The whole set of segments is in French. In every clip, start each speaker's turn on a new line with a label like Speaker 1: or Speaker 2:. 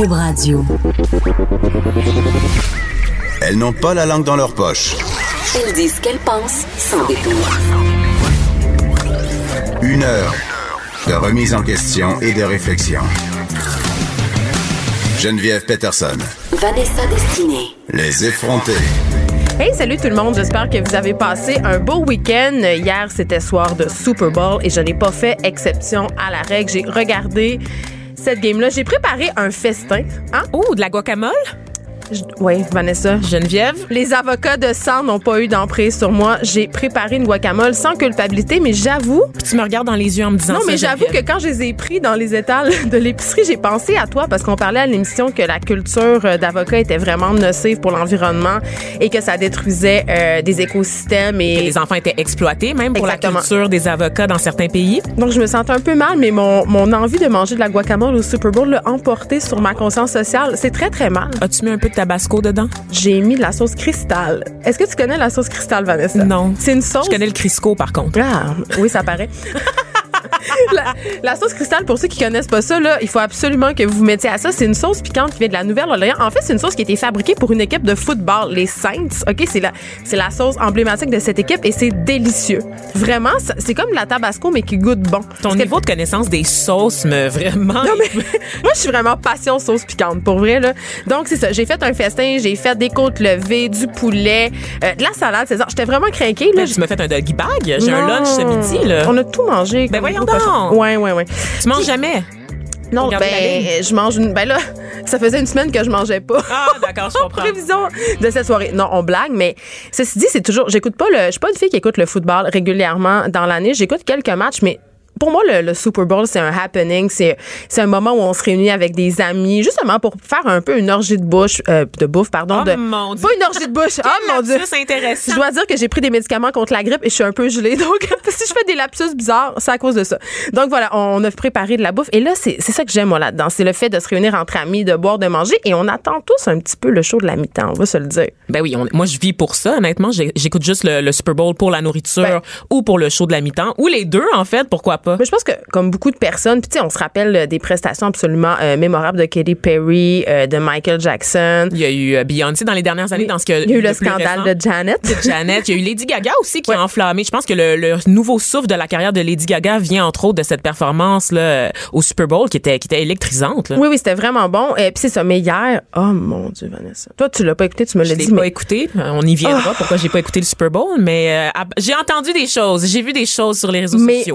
Speaker 1: Cube Radio.
Speaker 2: Elles n'ont pas la langue dans leur poche.
Speaker 1: Elles disent ce qu'elles pensent sans détour.
Speaker 2: Une heure de remise en question et de réflexion. Geneviève Peterson.
Speaker 1: Vanessa Destinée.
Speaker 2: Les effrontés.
Speaker 3: Hey, salut tout le monde. J'espère que vous avez passé un beau week-end. Hier, c'était soir de Super Bowl et je n'ai pas fait exception à la règle. J'ai regardé cette game-là. J'ai préparé un festin. Hein?
Speaker 4: Oh, de la guacamole?
Speaker 3: Oui, Vanessa.
Speaker 4: Geneviève?
Speaker 3: Les avocats de sang n'ont pas eu d'emprise sur moi. J'ai préparé une guacamole sans culpabilité, mais j'avoue.
Speaker 4: Tu me regardes dans les yeux en me disant
Speaker 3: Non, mais j'avoue que quand je les ai pris dans les étals de l'épicerie, j'ai pensé à toi parce qu'on parlait à l'émission que la culture euh, d'avocats était vraiment nocive pour l'environnement et que ça détruisait euh, des écosystèmes et
Speaker 4: Les enfants étaient exploités, même pour
Speaker 3: Exactement.
Speaker 4: la culture des avocats dans certains pays.
Speaker 3: Donc, je me sentais un peu mal, mais mon, mon envie de manger de la guacamole au Super Bowl l'a emporté sur ma conscience sociale. C'est très, très mal.
Speaker 4: As-tu mis un peu de tabasco dedans?
Speaker 3: J'ai mis de la sauce cristal. Est-ce que tu connais la sauce cristal, Vanessa?
Speaker 4: Non.
Speaker 3: C'est une sauce.
Speaker 4: Je connais le Crisco, par contre.
Speaker 3: Ah, oui, ça paraît. la, la sauce cristal, pour ceux qui connaissent pas ça, là, il faut absolument que vous vous mettiez à ça. C'est une sauce piquante qui vient de la Nouvelle-Orléans. En fait, c'est une sauce qui a été fabriquée pour une équipe de football, les Saints. OK, c'est la, c'est la sauce emblématique de cette équipe et c'est délicieux. Vraiment, c'est comme la tabasco, mais qui goûte bon.
Speaker 4: Ton
Speaker 3: Parce que-
Speaker 4: niveau de connaissance des sauces me vraiment.
Speaker 3: non, mais moi, je suis vraiment passion sauce piquante, pour vrai, là. Donc, c'est ça. J'ai fait un festin, j'ai fait des côtes levées, du poulet, euh, de la salade, c'est ça. J'étais vraiment craquée, là.
Speaker 4: Là, tu m'as fait un doggy bag. J'ai un lunch ce midi, là.
Speaker 3: On a tout mangé.
Speaker 4: Ben voyons donc.
Speaker 3: Ouais, ouais, ouais.
Speaker 4: Tu manges jamais?
Speaker 3: Non, ben, je mange une. Ben là, ça faisait une semaine que je mangeais pas.
Speaker 4: Ah, d'accord, je
Speaker 3: En
Speaker 4: comprends.
Speaker 3: prévision de cette soirée. Non, on blague, mais ceci dit, c'est toujours. J'écoute pas le. Je suis pas une fille qui écoute le football régulièrement dans l'année. J'écoute quelques matchs, mais. Pour moi, le, le Super Bowl, c'est un happening. C'est, c'est un moment où on se réunit avec des amis, justement pour faire un peu une orgie de bouche, euh, de bouffe, pardon.
Speaker 4: Oh,
Speaker 3: de,
Speaker 4: mon Dieu.
Speaker 3: Pas une orgie de bouche. oh mon Dieu.
Speaker 4: C'est intéressant.
Speaker 3: Je dois dire que j'ai pris des médicaments contre la grippe et je suis un peu gelée. Donc, si je fais des lapsus bizarres, c'est à cause de ça. Donc, voilà, on a préparé de la bouffe. Et là, c'est c'est ça que j'aime, moi, là-dedans. C'est le fait de se réunir entre amis, de boire, de manger. Et on attend tous un petit peu le show de la mi-temps, on va se le dire.
Speaker 4: Ben oui, on- moi je vis pour ça. Honnêtement, j'écoute juste le, le Super Bowl pour la nourriture
Speaker 3: Ben-
Speaker 4: ou pour le show de la mi-temps ou les deux en fait. Pourquoi pas
Speaker 3: Mais je pense que, comme beaucoup de personnes, puis tu sais, on se rappelle euh, des prestations absolument euh, mémorables de Katy Perry, euh, de Michael Jackson.
Speaker 4: Il y a eu Beyoncé dans les dernières années dans ce que
Speaker 3: Il y a eu le
Speaker 4: de
Speaker 3: scandale
Speaker 4: récent.
Speaker 3: de Janet.
Speaker 4: Janet, il y a eu Lady Gaga aussi qui a enflammé. Je pense que le, le nouveau souffle de la carrière de Lady Gaga vient entre autres de cette performance là au Super Bowl qui était qui était électrisante. Là.
Speaker 3: Oui, oui, c'était vraiment bon. Et puis c'est ça. Mais hier, oh mon Dieu, Vanessa. Toi, tu l'as pas écouté, tu me
Speaker 4: Je
Speaker 3: l'as
Speaker 4: l'ai
Speaker 3: dit.
Speaker 4: pas
Speaker 3: mais-
Speaker 4: écouté. Euh, On y viendra. Pourquoi j'ai pas écouté le Super Bowl Mais euh, j'ai entendu des choses. J'ai vu des choses sur les réseaux
Speaker 3: mais
Speaker 4: sociaux.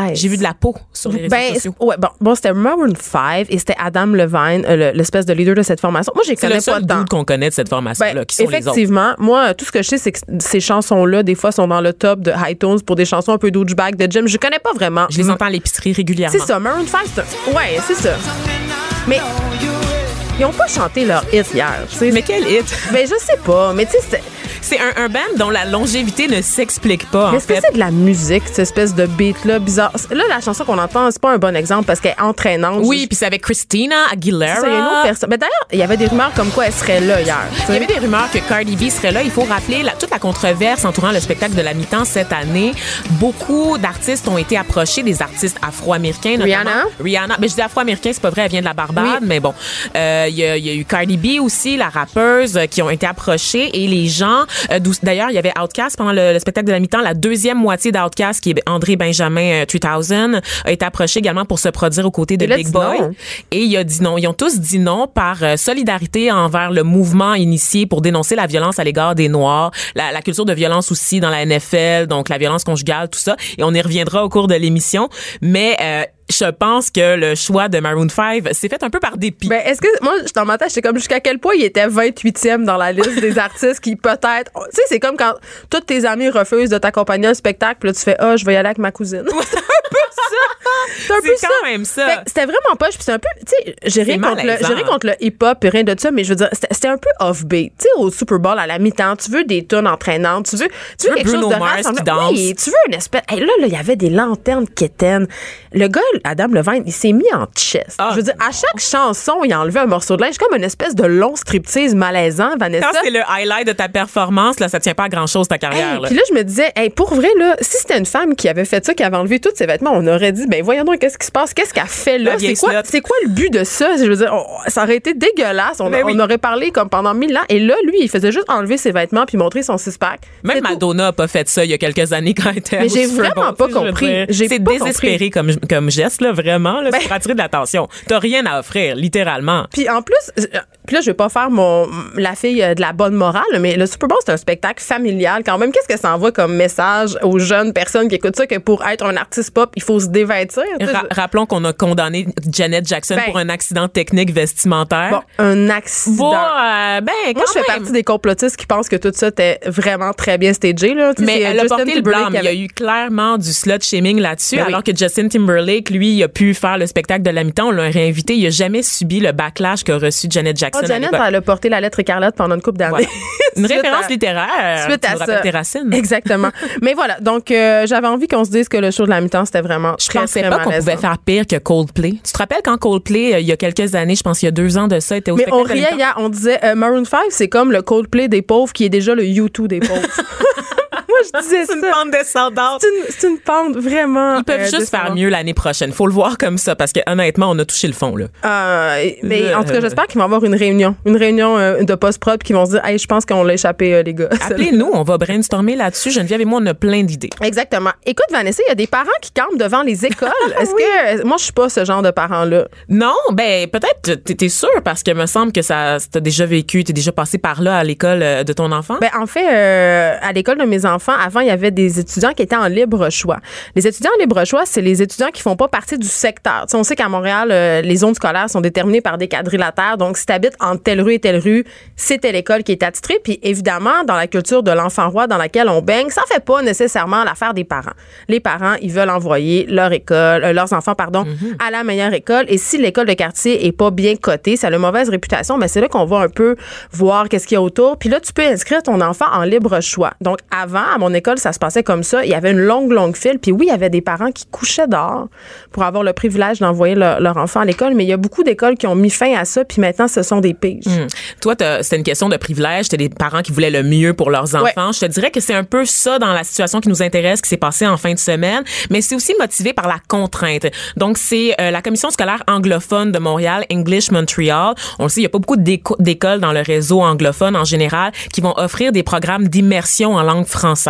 Speaker 3: Malaise.
Speaker 4: J'ai vu de la peau sur les réseaux
Speaker 3: Ben,
Speaker 4: sociaux.
Speaker 3: ouais, bon, bon c'était Maroon 5 et c'était Adam Levine, euh, le- l'espèce de leader de cette formation. Moi, j'ai connais
Speaker 4: le
Speaker 3: pas
Speaker 4: seul qu'on connaît de cette formation-là,
Speaker 3: Ben,
Speaker 4: qui sont les autres.
Speaker 3: effectivement, moi, tout ce que je sais, c'est que ces chansons-là, des fois, sont dans le top de iTunes pour des chansons un peu douchebag de Jim. Je connais pas vraiment.
Speaker 4: Je les entends à l'épicerie régulièrement.
Speaker 3: C'est ça, Maroon 5, c'est Ouais, c'est ça. Mais ils ont pas chanté leur hit hier. tu sais.
Speaker 4: Mais quel hit!
Speaker 3: Ben, je sais pas. Mais tu sais, c'est-
Speaker 4: un, un band dont la longévité ne s'explique pas,
Speaker 3: est-ce que c'est de la musique, cette espèce de beat-là? Bizarre? Là, la chanson qu'on entend, c'est pas un bon exemple parce qu'elle est entraînante.
Speaker 4: Oui, puis c'est avec Christina Aguilera.
Speaker 3: C'est y une autre personne. Mais d'ailleurs, il y avait des rumeurs comme quoi elle serait là hier.
Speaker 4: Il y avait des rumeurs que Cardi B serait là. Il faut rappeler la- toute la controverse entourant le spectacle de la mi-temps cette année. Beaucoup d'artistes ont été approchés, des artistes afro-américains. notamment.
Speaker 3: Rihanna?
Speaker 4: Rihanna. Mais je dis afro-américain, c'est pas vrai, elle vient de la Barbade,
Speaker 3: Oui.
Speaker 4: mais bon. Euh, Il y, a, il y a eu Cardi B aussi, la rappeuse, euh, qui ont été approchés et les gens. Euh, D'ailleurs, il y avait Outkast pendant le, le spectacle de la mi-temps. La deuxième moitié d'Outkast, qui est André Benjamin euh, 3000, a été approché également pour se produire aux côtés de Big Boy.
Speaker 3: non.
Speaker 4: Et il a dit non. Ils ont tous dit non par euh, solidarité envers le mouvement initié pour dénoncer la violence à l'égard des Noirs, la, la culture de violence aussi dans la NFL, donc la violence conjugale, tout ça. Et on y reviendra au cours de l'émission. Mais euh, je pense que le choix de Maroon 5 s'est fait un peu par dépit.
Speaker 3: Ben, est-ce que, moi, dans ma tête, j'étais comme jusqu'à quel point il était 28e dans la liste des artistes qui peut-être, tu sais, c'est comme quand tous tes amis refusent de t'accompagner à un spectacle, puis là, tu fais, ah, je vais y aller avec ma cousine. C'est un peu C'est ça.
Speaker 4: quand même ça.
Speaker 3: C'était vraiment pas, puis c'est un peu, tu sais, j'ai rien contre le,
Speaker 4: malaisant.
Speaker 3: j'ai rien contre le hip-hop et rien de ça, mais je veux dire, c'était un peu off-beat. Tu sais, au Super Bowl, à la mi-temps, tu veux des tunes entraînantes, tu veux, tu veux
Speaker 4: veux
Speaker 3: quelque
Speaker 4: Bruno
Speaker 3: chose de
Speaker 4: Mars qui danse.
Speaker 3: Oui, tu veux une espèce, Hey, là, là, il y avait des lanternes quétaines. Le gars, Adam Levine, il s'est mis en chest.
Speaker 4: Ah,
Speaker 3: je veux dire, à chaque chanson, il a enlevé un morceau de linge, comme une espèce de long striptease malaisant, Vanessa.
Speaker 4: Quand c'est le highlight de ta performance, là, ça tient pas à grand chose ta carrière.
Speaker 3: Hey,
Speaker 4: là.
Speaker 3: Puis là, je me disais, hey, pour vrai, là, si c'était une femme qui avait fait ça, qui avait enlevé tous ses vêtements, on aurait dit, ben voyons donc, qu'est-ce qui se passe? Qu'est-ce qu'elle fait là? C'est quoi, c'est quoi le but de ça? Je veux dire, on- ça aurait été dégueulasse. On,
Speaker 4: Ben oui.
Speaker 3: on aurait parlé comme pendant mille ans. Et là, lui, il faisait juste enlever ses vêtements puis montrer son six-pack.
Speaker 4: Même. Madonna a pas fait ça il y a quelques années quand elle était
Speaker 3: Mais j'ai vraiment pas compris.
Speaker 4: C'est désespéré comme, comme geste, là, vraiment. Là,
Speaker 3: Ben-
Speaker 4: pour attirer de l'attention. T'as rien à offrir, littéralement.
Speaker 3: Puis en plus, euh, puis là, je vais pas faire mon la fille euh, de la bonne morale, mais le Super Bowl, c'est un spectacle familial quand même. Qu'est-ce que ça envoie comme message aux jeunes personnes qui écoutent ça que pour être un artiste pop, il faut se dévêtir?
Speaker 4: Ra- rappelons qu'on a condamné Janet Jackson
Speaker 3: Ben-
Speaker 4: pour un accident technique vestimentaire.
Speaker 3: Bon, un accident.
Speaker 4: Bon, euh, ben,
Speaker 3: Moi, je fais partie des complotistes qui pensent que tout ça était vraiment très bien stagé. Là. Tu sais,
Speaker 4: Mais elle a porté le blâme. Il y a eu clairement du slut shaming là-dessus,
Speaker 3: Ben oui.
Speaker 4: alors que Justin Timberlake, lui, il a pu faire le spectacle de la mi-temps. On l'a réinvité. Il a jamais subi le backlash qu'a reçu Janet Jackson.
Speaker 3: Ah,
Speaker 4: à
Speaker 3: Janet,
Speaker 4: l'époque.
Speaker 3: elle a porté la lettre écarlate pendant une couple d'années.
Speaker 4: Voilà. Une référence
Speaker 3: à-
Speaker 4: littéraire.
Speaker 3: Suite à ça.
Speaker 4: tes racines.
Speaker 3: Exactement. Mais voilà, donc euh, j'avais envie qu'on se dise que le show de la mi-temps, c'était vraiment
Speaker 4: Je
Speaker 3: très,
Speaker 4: pensais pas qu'on pouvait faire pire que Coldplay. Tu te rappelles quand Coldplay, euh, il y a quelques années, je pense qu'il y a deux ans de ça, était au
Speaker 3: Mais on riait hier, on disait euh, Maroon 5, c'est comme le Coldplay des pauvres qui est déjà le U2 des pauvres. Moi, je disais
Speaker 4: C'est une pente descendante.
Speaker 3: C'est une, c'est une pente vraiment.
Speaker 4: Ils peuvent
Speaker 3: euh,
Speaker 4: juste faire mieux l'année prochaine. Faut le voir comme ça parce que honnêtement, on a touché le fond là.
Speaker 3: Euh, mais
Speaker 4: Le-
Speaker 3: en tout cas, j'espère qu'ils vont avoir une réunion. Une réunion euh, de post-prod qui vont se dire Hey, je pense qu'on l'a échappé, euh, les gars.
Speaker 4: Appelez-nous, on va brainstormer là-dessus. Geneviève et moi, on a plein d'idées.
Speaker 3: Exactement. Écoute, Vanessa, il y a des parents qui campent devant les écoles. Est-ce que. Moi, je suis pas ce genre de parent-là.
Speaker 4: Non, ben peut-être t'es t'es sûr parce que me semble que ça t'as déjà vécu, t'es déjà passé par là à l'école de ton enfant?
Speaker 3: Ben, en fait, euh, à l'école de mes enfants, avant, il y avait des étudiants qui étaient en libre choix. Les étudiants en libre choix, c'est les étudiants qui font pas partie du secteur. On sait qu'à Montréal, euh, les zones scolaires sont déterminées par des quadrilatères. Donc, si tu habites entre telle rue et telle rue, c'est telle école qui est attitrée. Puis, évidemment, dans la culture de l'enfant roi dans laquelle on baigne, ça fait pas nécessairement l'affaire des parents. Les parents, ils veulent envoyer leur école, euh, leurs enfants, pardon, à la meilleure école. Et si l'école de quartier est pas bien cotée, ça a une mauvaise réputation, mais c'est là qu'on va un peu voir qu'est-ce qu'il y a autour. Puis là, tu peux inscrire ton enfant en libre choix. Donc, avant, à mon école, ça se passait comme ça. Il y avait une longue, longue file. Puis oui, il y avait des parents qui couchaient dehors pour avoir le privilège d'envoyer leur, leur enfant à l'école. Mais il y a beaucoup d'écoles qui ont mis fin à ça. Puis maintenant, ce sont des piges.
Speaker 4: Hmm. Toi, c'était une question de privilège. T'as des parents qui voulaient le mieux pour leurs enfants. Je te dirais que c'est un peu ça dans la situation qui nous intéresse, qui s'est passé en fin de semaine, mais c'est aussi motivé par la contrainte. Donc, c'est euh, la commission scolaire anglophone de Montréal, English Montreal. On le sait, il y a pas beaucoup d'éco- d'écoles dans le réseau anglophone en général qui vont offrir des programmes d'immersion en langue française.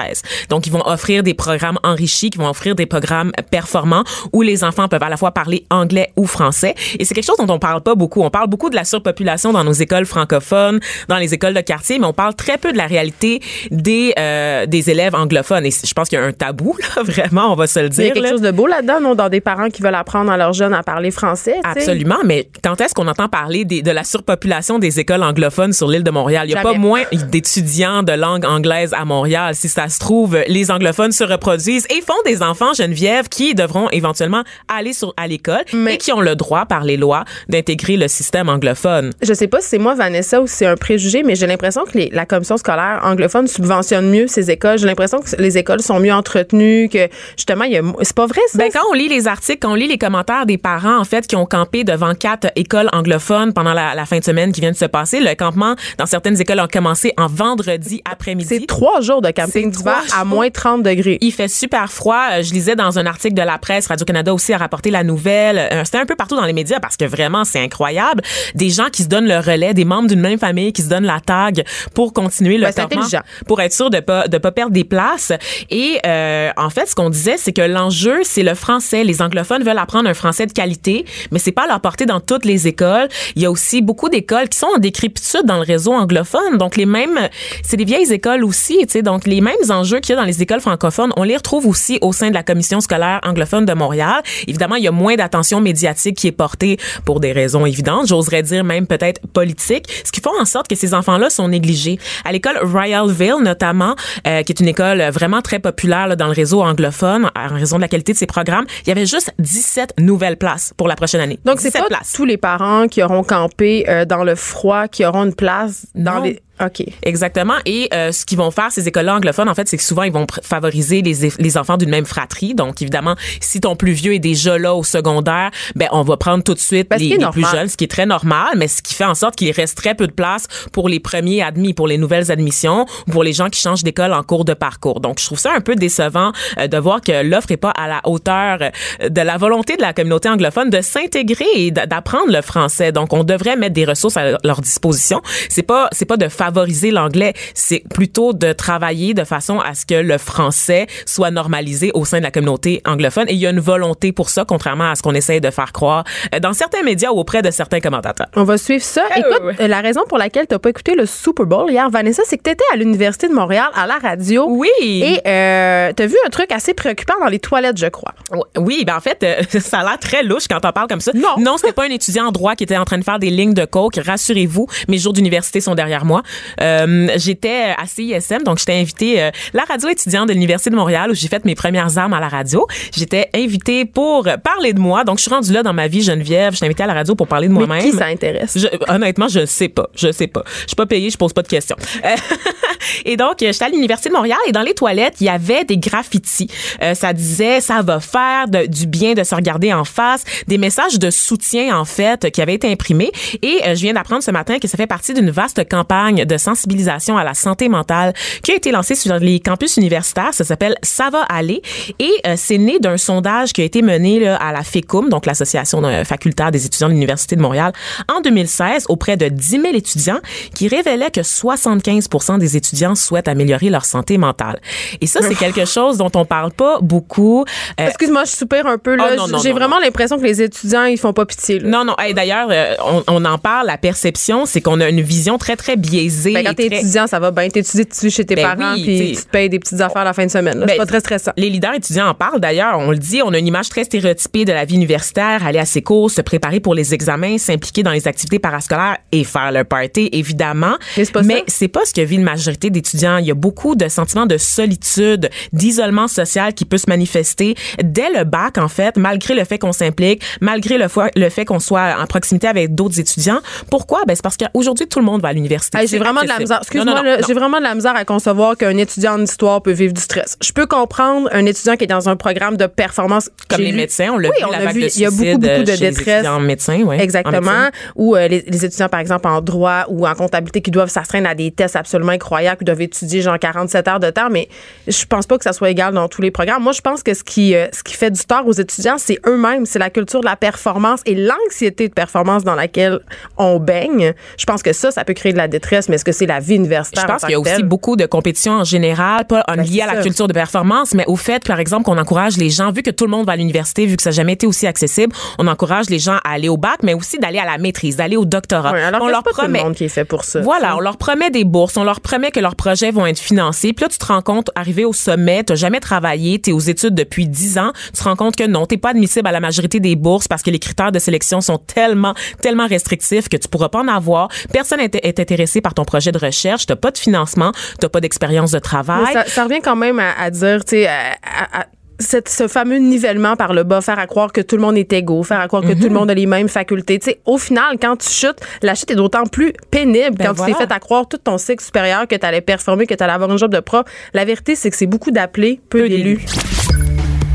Speaker 4: Donc, ils vont offrir des programmes enrichis, qui vont offrir des programmes performants où les enfants peuvent à la fois parler anglais ou français. Et c'est quelque chose dont on parle pas beaucoup. On parle beaucoup de la surpopulation dans nos écoles francophones, dans les écoles de quartier, mais on parle très peu de la réalité des euh, des élèves anglophones. Et je pense qu'il y a un tabou, là, vraiment, on va se le
Speaker 3: Il y a
Speaker 4: dire.
Speaker 3: quelque
Speaker 4: là.
Speaker 3: chose de beau là-dedans, non, dans des parents qui veulent apprendre à leurs jeunes à parler français.
Speaker 4: Absolument, mais quand est-ce qu'on entend parler des- de la surpopulation des écoles anglophones sur l'île de Montréal? Il n'y a
Speaker 3: Jamais.
Speaker 4: pas moins d'étudiants de langue anglaise à Montréal. Si ça se trouve, les anglophones se reproduisent et font des enfants, Geneviève, qui devront éventuellement aller sur, à l'école
Speaker 3: Mais-
Speaker 4: et qui ont le droit, par les lois, d'intégrer le système anglophone.
Speaker 3: Je sais pas si c'est moi, Vanessa, ou si c'est un préjugé, mais j'ai l'impression que les- la commission scolaire anglophone subventionne mieux ces écoles. J'ai l'impression que les écoles sont mieux entretenues, que justement, il y a. C'est pas vrai, ça?
Speaker 4: Ben, quand on lit les articles, quand on lit les commentaires des parents, en fait, qui ont campé devant quatre écoles anglophones pendant la, la fin de semaine qui vient de se passer, le campement dans certaines écoles a commencé en vendredi après-midi.
Speaker 3: c'est trois jours de camping d'hiver
Speaker 4: trois
Speaker 3: à moins 30 degrés.
Speaker 4: Il fait super froid. Euh, Je lisais dans un article de la presse, Radio-Canada aussi a rapporté la nouvelle. Euh, C'était un peu partout dans les médias parce que vraiment, c'est incroyable. Des gens qui se donnent le relais, des membres d'une même famille qui se donnent la tag pour continuer le
Speaker 3: intelligent.
Speaker 4: pour être sûr de pas de pas perdre des places. Et euh, en fait, ce qu'on disait, c'est que l'enjeu, c'est le français. Les anglophones veulent apprendre un français de qualité, mais c'est pas à leur portée dans toutes les écoles. Il y a aussi beaucoup d'écoles qui sont en décrépitude dans le réseau anglophone. Donc les mêmes, c'est des vieilles écoles aussi, tu sais. Donc les mêmes enjeux qu'il y a dans les écoles francophones, on les retrouve aussi au sein de la commission scolaire anglophone de Montréal. Évidemment, il y a moins d'attention médiatique qui est portée pour des raisons évidentes. J'oserais dire même peut-être politiques, ce qui fait en sorte que ces enfants-là sont négligés. À l'école Royalville notamment, euh, qui est une école vraiment très populaire là, dans le réseau anglophone, en raison de la qualité de ses programmes, il y avait juste 17 nouvelles places pour la prochaine année.
Speaker 3: Donc, c'est
Speaker 4: 17
Speaker 3: pas
Speaker 4: places.
Speaker 3: tous les parents qui auront campé euh, dans le froid qui auront une place dans
Speaker 4: Non.
Speaker 3: les. OK.
Speaker 4: Exactement. Et euh, ce qu'ils vont faire, ces écoles anglophones, en fait, c'est que souvent, ils vont favoriser les, les enfants d'une même fratrie. Donc, évidemment, si ton plus vieux est déjà là au secondaire, ben on va prendre tout de suite
Speaker 3: Ben,
Speaker 4: les, les plus jeunes, ce qui est très normal, mais ce qui fait en sorte qu'il reste très peu de place pour les premiers admis, pour les nouvelles admissions, ou pour les gens qui changent d'école en cours de parcours. Donc, je trouve ça un peu décevant euh, de voir que l'offre est pas à la hauteur euh, de la volonté de la communauté anglophone de s'intégrer et d'apprendre le français. Donc, on devrait mettre des ressources à leur disposition. C'est pas, c'est pas de favoriser l'anglais, c'est plutôt de travailler de façon à ce que le français soit normalisé au sein de la communauté anglophone. Et il y a une volonté pour ça, contrairement à ce qu'on essaye de faire croire euh, dans certains médias ou auprès de certains commentateurs.
Speaker 3: On va suivre ça.
Speaker 4: Ah,
Speaker 3: Écoute, euh, la raison pour laquelle tu n'as pas écouté le Super Bowl hier, Vanessa, c'est que tu étais à l'Université de Montréal, à la radio.
Speaker 4: Oui.
Speaker 3: Et euh, tu as vu un truc assez préoccupant dans les toilettes, je crois.
Speaker 4: Oui, ben en fait, euh, ça a l'air très louche quand on parle comme ça.
Speaker 3: Non.
Speaker 4: Non, c'était pas un étudiant en droit qui était en train de faire des lignes de coke. Rassurez-vous, mes jours d'université sont derrière moi. Euh, j'étais à CISM, donc j'étais invitée euh, la radio étudiante de l'Université de Montréal où j'ai fait mes premières armes à la radio. J'étais invitée pour parler de moi. Donc je suis rendue là dans ma vie Geneviève, j'étais invitée à la radio pour parler de moi-même.
Speaker 3: qui ça intéresse?
Speaker 4: Je, honnêtement, je sais pas. Je sais pas. Je suis pas payée, je pose pas de questions. Euh, et donc, j'étais à l'Université de Montréal et dans les toilettes, il y avait des graffitis. Euh, ça disait, ça va faire de- du bien de se regarder en face. Des messages de soutien, en fait, qui avaient été imprimés. Et je viens d'apprendre ce matin que ça fait partie d'une vaste campagne de sensibilisation à la santé mentale qui a été lancée sur les campus universitaires. Ça s'appelle Ça va aller. Et euh, c'est né d'un sondage qui a été mené là, à la FECUM, donc l'Association euh, facultaire des étudiants de l'Université de Montréal, en 2016 auprès de 10 000 étudiants qui révélait que 75 des étudiants souhaitent améliorer leur santé mentale. Et ça, c'est quelque chose dont on parle pas beaucoup. Euh,
Speaker 3: Excuse-moi, je soupire un peu. là.
Speaker 4: Oh, non,
Speaker 3: J'ai vraiment l'impression que les étudiants, ils font pas pitié. là.
Speaker 4: non, non. Hey, D'ailleurs, euh, on, on en parle. La perception, c'est qu'on a une vision très, très biaisée.
Speaker 3: Ben, quand t'es
Speaker 4: très-
Speaker 3: étudiant, ça va bien. T'étudies tu chez tes
Speaker 4: Ben
Speaker 3: parents,
Speaker 4: oui,
Speaker 3: puis tu te payes des petites affaires la fin de semaine. là. C'est
Speaker 4: Ben,
Speaker 3: pas très stressant.
Speaker 4: Les leaders étudiants en parlent d'ailleurs. On le dit, on a une image très stéréotypée de la vie universitaire, aller à ses cours, se préparer pour les examens, s'impliquer dans les activités parascolaires et faire le party, évidemment.
Speaker 3: Mais c'est pas
Speaker 4: pas ce que vit une majorité d'étudiants. Il y a beaucoup de sentiments de solitude, d'isolement social qui peut se manifester dès le bac, en fait, malgré le fait qu'on s'implique, malgré le, fait qu'on soit en proximité avec d'autres étudiants. Pourquoi? Ben, c'est parce qu'aujourd'hui, tout le monde va à l'université.
Speaker 3: Hey, vraiment de la misère. Excuse-moi, j'ai vraiment de la misère à concevoir qu'un étudiant en histoire peut vivre du stress. Je peux comprendre un étudiant qui est dans un programme de performance.
Speaker 4: Comme les médecins, on l'a
Speaker 3: Oui,
Speaker 4: vu,
Speaker 3: on
Speaker 4: la
Speaker 3: a
Speaker 4: vague
Speaker 3: vu.
Speaker 4: de
Speaker 3: Il y a beaucoup, beaucoup de détresse.
Speaker 4: étudiants en médecin, ouais, en
Speaker 3: Exactement. Ou euh, les, les étudiants, par exemple, en droit ou en comptabilité qui doivent s'astreindre à des tests absolument incroyables, qui doivent étudier genre 47 heures de temps. Mais je pense pas que ça soit égal dans tous les programmes. Moi, je pense que ce qui, euh, ce qui fait du tort aux étudiants, c'est eux-mêmes. C'est la culture de la performance et l'anxiété de performance dans laquelle on baigne. Je pense que ça, ça peut créer de la détresse. Mais est-ce que c'est la vie universitaire?
Speaker 4: Je pense qu'il y a aussi beaucoup de compétitions en général, pas en-
Speaker 3: Ben,
Speaker 4: à la
Speaker 3: ça.
Speaker 4: culture de performance, mais au fait, par exemple, qu'on encourage les gens, vu que tout le monde va à l'université, vu que ça n'a jamais été aussi accessible, on encourage les gens à aller au bac, mais aussi d'aller à la maîtrise, d'aller au doctorat.
Speaker 3: Alors
Speaker 4: on leur
Speaker 3: pas
Speaker 4: promet.
Speaker 3: tout le monde qui est fait pour ça.
Speaker 4: Voilà, on leur promet des bourses, on leur promet que leurs projets vont être financés. Puis là, tu te rends compte, arrivé au sommet, t'as jamais travaillé, t'es aux études depuis 10 ans, tu te rends compte que non, t'es pas admissible à la majorité des bourses parce que les critères de sélection sont tellement, tellement restrictifs que tu pourras pas en avoir. Personne est, est intéressé par ton projet de recherche, t'as pas de financement, t'as pas d'expérience de travail.
Speaker 3: Ça, ça revient quand même à, à dire, tu sais, à- à- à- cette- ce fameux nivellement par le bas, faire à croire que tout le monde est égaux, faire à croire que tout
Speaker 4: Mhm.
Speaker 3: le monde a les mêmes facultés. Tu sais, au final, quand tu chutes, la chute est d'autant plus pénible
Speaker 4: Ben
Speaker 3: quand
Speaker 4: voilà.
Speaker 3: tu t'es fait à croire tout ton cycle supérieur que tu allais performer, que tu allais avoir une job de prof. La vérité, c'est que c'est beaucoup d'appelés, peu,
Speaker 4: Peu
Speaker 3: d'élus.
Speaker 4: d'élus.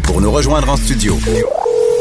Speaker 2: Pour nous rejoindre en studio,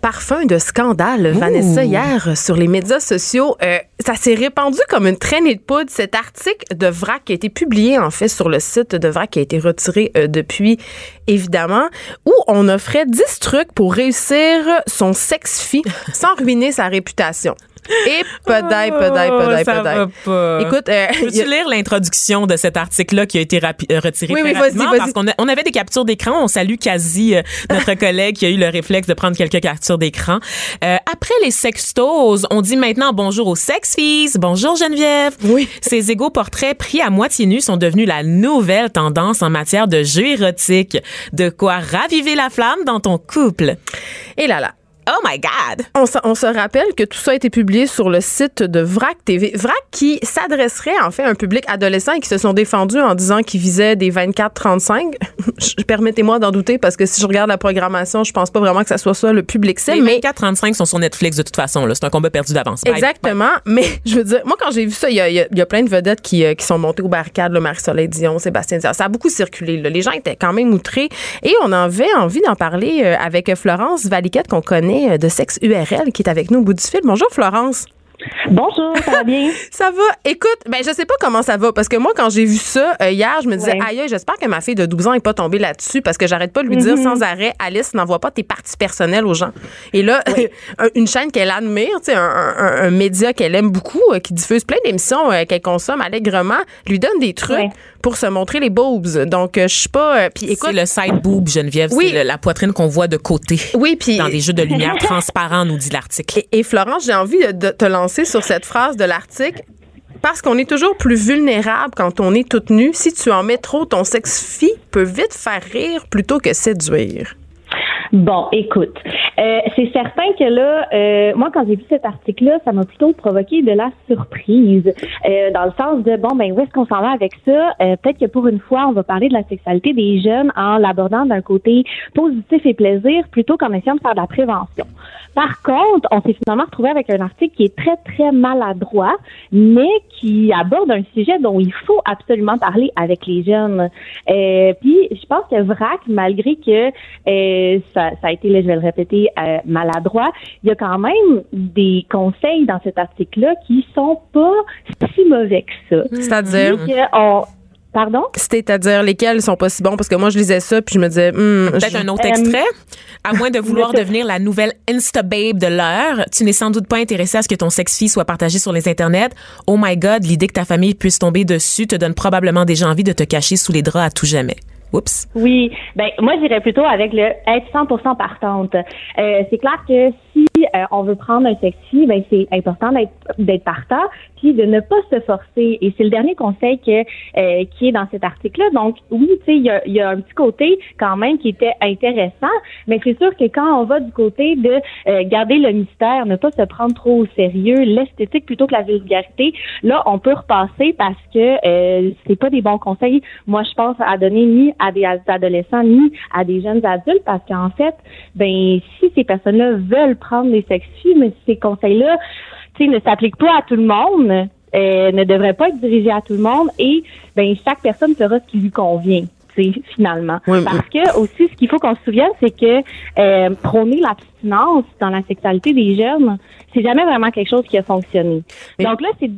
Speaker 3: Parfum de scandale, Vanessa, hier sur les médias sociaux. Euh, ça s'est répandu comme une traînée de poudre. Cet article de VRAC qui a été publié, en fait, sur le site de VRAC qui a été retiré euh, depuis, évidemment, où on offrait 10 trucs pour réussir son sex-fi sans ruiner sa réputation. Et pedaille, pedaille, pedaille,
Speaker 4: Oh, ça
Speaker 3: pedaille.
Speaker 4: va pas.
Speaker 3: Écoute, euh,
Speaker 4: Peux-tu
Speaker 3: y a-
Speaker 4: lire l'introduction de cet article-là qui a été rapi- euh, retiré
Speaker 3: Oui,
Speaker 4: très
Speaker 3: oui, vas-y,
Speaker 4: rapidement?
Speaker 3: vas-y.
Speaker 4: parce qu'on a- on avait des captures d'écran. On salue quasi euh, notre collègue qui a eu le réflexe de prendre quelques captures d'écran. Euh, après les sextos, on dit maintenant bonjour aux sex-fees. Bonjour Geneviève.
Speaker 3: Oui.
Speaker 4: Ces égaux portraits pris à moitié nus sont devenus la nouvelle tendance en matière de jeux érotiques. De quoi raviver la flamme dans ton couple.
Speaker 3: Et là là.
Speaker 4: Oh my God!
Speaker 3: On se, on se rappelle que tout ça a été publié sur le site de VRAC TV. VRAC qui s'adresserait en fait à un public adolescent et qui se sont défendus en disant qu'ils visaient des 24-35. Permettez-moi d'en douter parce que si je regarde la programmation, je pense pas vraiment que ça soit ça le public cible.
Speaker 4: Les
Speaker 3: Mais
Speaker 4: 24-35 sont sur Netflix de toute façon. C'est un combat perdu d'avance.
Speaker 3: Exactement. Mais je veux dire, moi, quand j'ai vu ça, il y a, y y plein de vedettes qui, euh, qui sont montées aux barricades, le Marie-Soleil Dion, Sébastien. Ça a beaucoup circulé. là. Les gens étaient quand même outrés. Et on avait envie d'en parler euh, avec Florence Valiquette, qu'on connaît de Sexe URL, qui est avec nous au bout du fil. Bonjour, Florence.
Speaker 5: Bonjour, ça va bien?
Speaker 3: Ça va? Écoute, ben je sais pas comment ça va parce que moi quand j'ai vu ça euh, hier, je me disais
Speaker 5: Ouais.
Speaker 3: aïe, aïe, j'espère que ma fille de 12 ans est pas tombée là-dessus parce que j'arrête pas de lui dire
Speaker 5: Mm-hmm.
Speaker 3: sans arrêt Alice n'envoie pas tes parties personnelles aux gens. Et là un- une chaîne qu'elle admire, tu sais un, un- un média qu'elle aime beaucoup euh, qui diffuse plein d'émissions euh, qu'elle consomme allègrement, lui donne des trucs
Speaker 5: Ouais.
Speaker 3: pour se montrer les boobs. Donc euh, je suis pas euh, puis écoute
Speaker 4: C'est le side boob, Geneviève.
Speaker 3: Oui.
Speaker 4: C'est la poitrine qu'on voit de côté.
Speaker 3: oui, puis
Speaker 4: Dans des jeux de lumière transparents, nous dit l'article.
Speaker 3: Et, et Florence, j'ai envie de, de te lancer sur cette phrase de l'article. Parce qu'on est toujours plus vulnérable quand on est toute nue. Si tu en mets trop, ton sexe-fille peut vite faire rire plutôt que séduire.
Speaker 5: Bon, écoute, euh, c'est certain que là, euh, moi, quand j'ai vu cet article-là, ça m'a plutôt provoqué de la surprise, euh, dans le sens de, bon, ben, où est-ce qu'on s'en va avec ça? Euh, Peut-être que pour une fois, on va parler de la sexualité des jeunes en l'abordant d'un côté positif et plaisir plutôt qu'en essayant de faire de la prévention. Par contre, on s'est finalement retrouvé avec un article qui est très, très maladroit, mais qui aborde un sujet dont il faut absolument parler avec les jeunes. Euh, puis, je pense que VRAC, malgré que euh, ça, ça a été, là, je vais le répéter, euh, maladroit, il y a quand même des conseils dans cet article-là qui sont pas si mauvais que ça.
Speaker 3: C'est-à-dire,
Speaker 5: que on- Pardon?
Speaker 3: c'est-à-dire lesquels sont pas si bons? Parce que moi je lisais ça puis je me disais hmm,
Speaker 4: Peut-être
Speaker 3: je-
Speaker 4: un autre extrait. À moins de vouloir devenir la nouvelle Insta-babe de l'heure, tu n'es sans doute pas intéressé à ce que ton sex-fille soit partagé sur les internets. Oh my God, l'idée que ta famille puisse tomber dessus te donne probablement déjà envie de te cacher sous les draps à tout jamais. Oups.
Speaker 5: Oui, ben moi j'irais plutôt avec le être 100% partante. Euh, c'est clair que si euh, on veut prendre un sexy, ben c'est important d'être partant, puis de ne pas se forcer. Et c'est le dernier conseil que euh, qui est dans cet article-là. Donc oui, tu sais, il y a, y a un petit côté quand même qui était intéressant, mais c'est sûr que quand on va du côté de euh, garder le mystère, ne pas se prendre trop au sérieux, l'esthétique plutôt que la vulgarité, là on peut repasser parce que euh, c'est pas des bons conseils. Moi je pense à donner ni à des adolescents ni à des jeunes adultes parce qu'en fait, ben si ces personnes-là veulent prendre des sexy, mais ces conseils-là, tu sais, ne s'appliquent pas à tout le monde, euh, ne devraient pas être dirigés à tout le monde et ben chaque personne fera ce qui lui convient. tu sais, finalement.
Speaker 3: Oui,
Speaker 5: Parce que aussi, ce qu'il faut qu'on se souvienne, c'est que euh, prôner l'abstinence dans la sexualité des jeunes, c'est jamais vraiment quelque chose qui a fonctionné. Donc là, c'est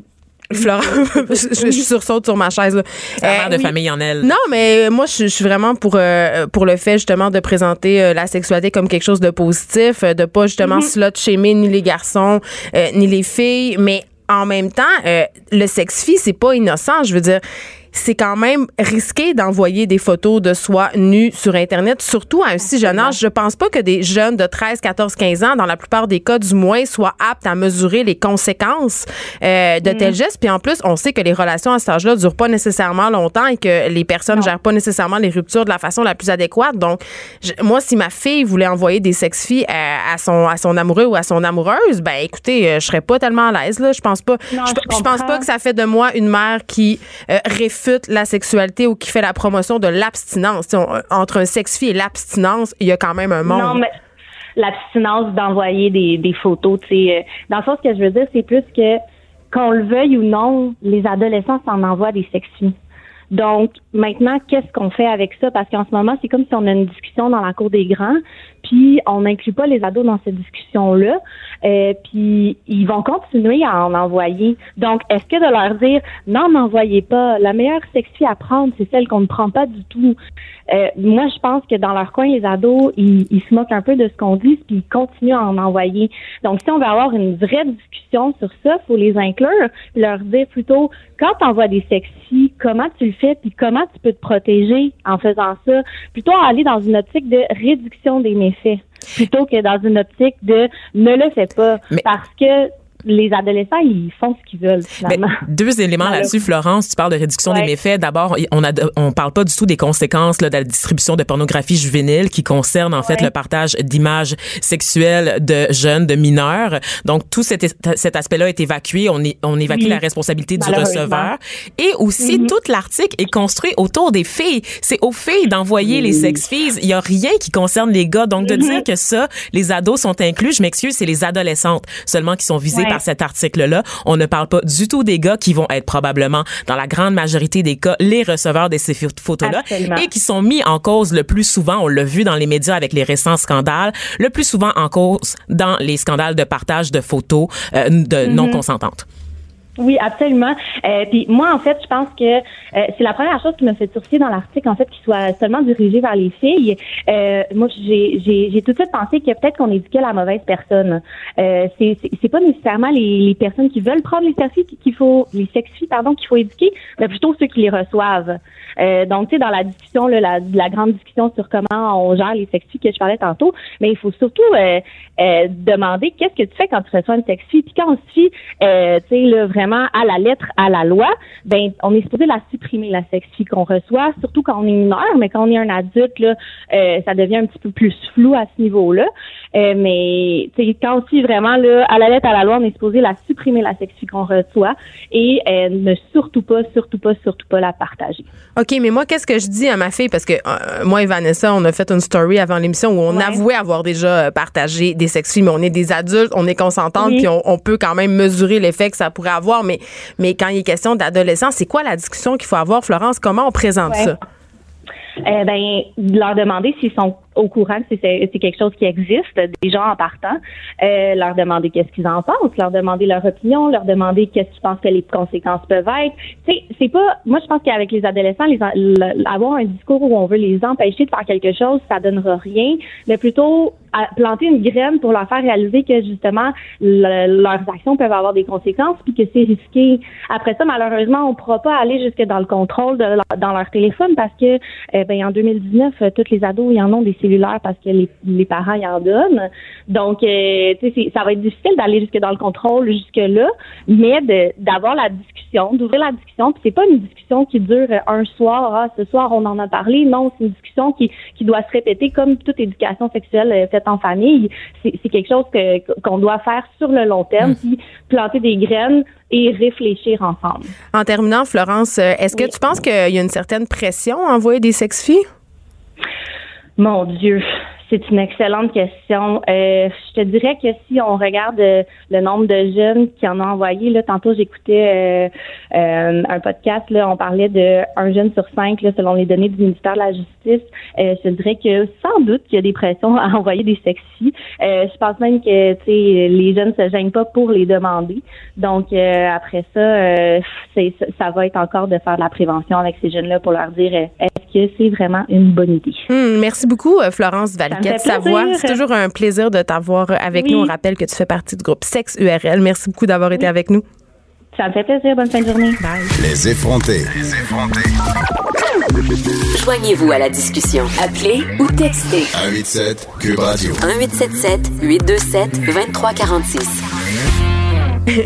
Speaker 3: Florent, je, je, sursaute sur ma chaise. Là.
Speaker 4: La mère
Speaker 3: Euh,
Speaker 4: de
Speaker 3: oui.
Speaker 4: famille en elle.
Speaker 3: Non, mais moi, je, je suis vraiment pour euh, pour le fait justement de présenter euh, la sexualité comme quelque chose de positif, euh, de pas justement slot shamer ni les garçons euh, ni les filles, mais en même temps, euh, le sex-fi, c'est pas innocent. Je veux dire, c'est quand même risqué d'envoyer des photos de soi nues sur Internet, surtout à un si jeune âge. Je pense pas que des jeunes de 13, 14, 15 ans, dans la plupart des cas du moins, soient aptes à mesurer les conséquences euh, de tels gestes. Puis en plus, on sait que les relations à cet âge-là durent pas nécessairement longtemps et que les personnes gèrent pas nécessairement les ruptures de la façon la plus adéquate. Donc, je- moi, si ma fille voulait envoyer des sex-filles à, à son, à son amoureux ou à son amoureuse, ben écoutez, euh, je serais pas tellement à l'aise. Là. Je pense pas.
Speaker 5: Non,
Speaker 3: je,
Speaker 5: je
Speaker 3: je pense pas que ça fait de moi une mère qui euh, réfute la sexualité ou qui fait la promotion de l'abstinence. Entre un sex-fille et l'abstinence, il y a quand même un monde.
Speaker 5: Non, mais l'abstinence d'envoyer des, photos, tu sais, euh, dans le sens que je veux dire, c'est plus que qu'on le veuille ou non, les adolescents s'en envoient des sexues. Donc, maintenant, qu'est-ce qu'on fait avec ça? Parce qu'en ce moment, c'est comme si on a une discussion dans la cour des grands, puis on n'inclut pas les ados dans cette discussion-là, euh, puis ils vont continuer à en envoyer. Donc, est-ce que de leur dire, non, n'envoyez pas, la meilleure sexy à prendre, c'est celle qu'on ne prend pas du tout. Euh, moi, je pense que dans leur coin, les ados, ils, se moquent un peu de ce qu'on dit, puis ils continuent à en envoyer. Donc, si on veut avoir une vraie discussion sur ça, faut les inclure, leur dire plutôt, quand tu envoies des sexy, comment tu le fais, puis comment tu peux te protéger en faisant ça, plutôt aller dans une optique de réduction des méfaits, plutôt que dans une optique de ne le fais pas,
Speaker 4: Mais-
Speaker 5: parce que les adolescents, ils font ce qu'ils veulent, finalement.
Speaker 4: deux éléments là-dessus, Florence. Tu parles de réduction des méfaits. D'abord, on on parle pas du tout des conséquences là, de la distribution de pornographie juvénile qui concerne, en fait, le partage d'images sexuelles de jeunes, de mineurs. Donc, tout cet, cet aspect-là est évacué. On, est, on évacue la responsabilité du receveur. Et aussi, mm-hmm. tout l'article est construit autour des filles. C'est aux filles d'envoyer les sex-filles. Il y a rien qui concerne les gars. Donc, de mm-hmm. dire que ça, les ados sont inclus, je m'excuse, c'est les adolescentes seulement qui sont visées par cet article-là. On ne parle pas du tout des gars qui vont être probablement, dans la grande majorité des cas, les receveurs de ces photos-là et qui sont mis en cause le plus souvent, on l'a vu dans les médias avec les récents scandales, le plus souvent en cause dans les scandales de partage de photos euh, de mm-hmm. non consentantes.
Speaker 5: Oui, absolument. Euh, puis moi, en fait, je pense que euh, c'est la première chose qui me fait sourciller dans l'article, en fait, qu'il soit seulement dirigé vers les filles. Euh, moi, j'ai, tout de suite pensé que peut-être qu'on éduquait la mauvaise personne. Euh, c'est, pas nécessairement les, les, personnes qui veulent prendre les sexy qu'il faut, les sexy, pardon, qu'il faut éduquer, mais plutôt ceux qui les reçoivent. Euh, donc, tu sais, dans la discussion, là, la, la grande discussion sur comment on gère les sexy que je parlais tantôt, mais il faut surtout euh, euh, demander qu'est-ce que tu fais quand tu reçois une sexy. Puis quand on se tu sais, là, vraiment à la lettre, à la loi, ben on est supposé la supprimer, la sexy qu'on reçoit, surtout quand on est mineur, mais quand on est un adulte, là, ça devient un petit peu plus flou à ce niveau-là. Mais, tu sais, quand on suit vraiment, là, à la lettre, à la loi, on est supposé la supprimer, la sexy qu'on reçoit, et ne surtout pas, surtout pas, surtout pas la partager.
Speaker 3: OK, mais moi, qu'est-ce que je dis à ma fille? Parce que euh, moi et Vanessa, on a fait une story avant l'émission où on avouait avoir déjà euh, partagé des sexuels, mais on est des adultes, on est consentantes, puis on, peut quand même mesurer l'effet que ça pourrait avoir. Mais, mais quand il est question d'adolescence, c'est quoi la discussion qu'il faut avoir, Florence? Comment on présente ça?
Speaker 5: Eh ben, leur demander s'ils sont au courant que c'est quelque chose qui existe, déjà en partant, euh, leur demander qu'est-ce qu'ils en pensent, leur demander leur opinion, leur demander qu'est-ce qu'ils pensent que les conséquences peuvent être. C'est pas, moi je pense qu'avec les adolescents, les, avoir un discours où on veut les empêcher de faire quelque chose, ça donnera rien, mais plutôt planter une graine pour leur faire réaliser que justement leurs actions peuvent avoir des conséquences puis que c'est risqué. Après ça, malheureusement, on pourra pas aller jusque dans le contrôle dans leur téléphone parce que ben en 2019, euh, toutes les ados ils en ont des parce que les, les parents y en donnent. Donc, euh, ça va être difficile d'aller jusque dans le contrôle jusque là, mais d'avoir la discussion, d'ouvrir la discussion. Puis c'est pas une discussion qui dure un soir. Ah, ce soir on en a parlé. Non, c'est une discussion qui qui doit se répéter comme toute éducation sexuelle euh, faite en famille. C'est quelque chose qu'on doit faire sur le long terme, mmh. puis planter des graines et réfléchir ensemble.
Speaker 3: En terminant, Florence, euh, est-ce que tu penses qu'il y a une certaine pression à envoyer des sex-filles?
Speaker 5: Mon Dieu, c'est une excellente question. Euh, je te dirais que si on regarde euh, le nombre de jeunes qui en ont envoyé, là, tantôt j'écoutais euh, un podcast, là, on parlait de un jeune sur cinq, selon les données du ministère de la Justice. Je te dirais que sans doute qu'il y a des pressions à envoyer des sexy. je pense même que les jeunes se gênent pas pour les demander. Donc après ça, c'est, ça va être encore de faire de la prévention avec ces jeunes-là pour leur dire est-ce que c'est vraiment une bonne idée?
Speaker 3: Hmm, merci beaucoup, Florence Val c'est toujours un plaisir de t'avoir avec nous. On rappelle que tu fais partie du groupe Sexe URL. Merci beaucoup d'avoir été avec nous.
Speaker 5: Ça me fait plaisir. Bonne fin de journée.
Speaker 2: Bye. Les effrontés. Les effrontés.
Speaker 1: Joignez-vous à la discussion. Appelez ou textez.
Speaker 2: 187 Cube Radio.
Speaker 1: 1877 827 2346.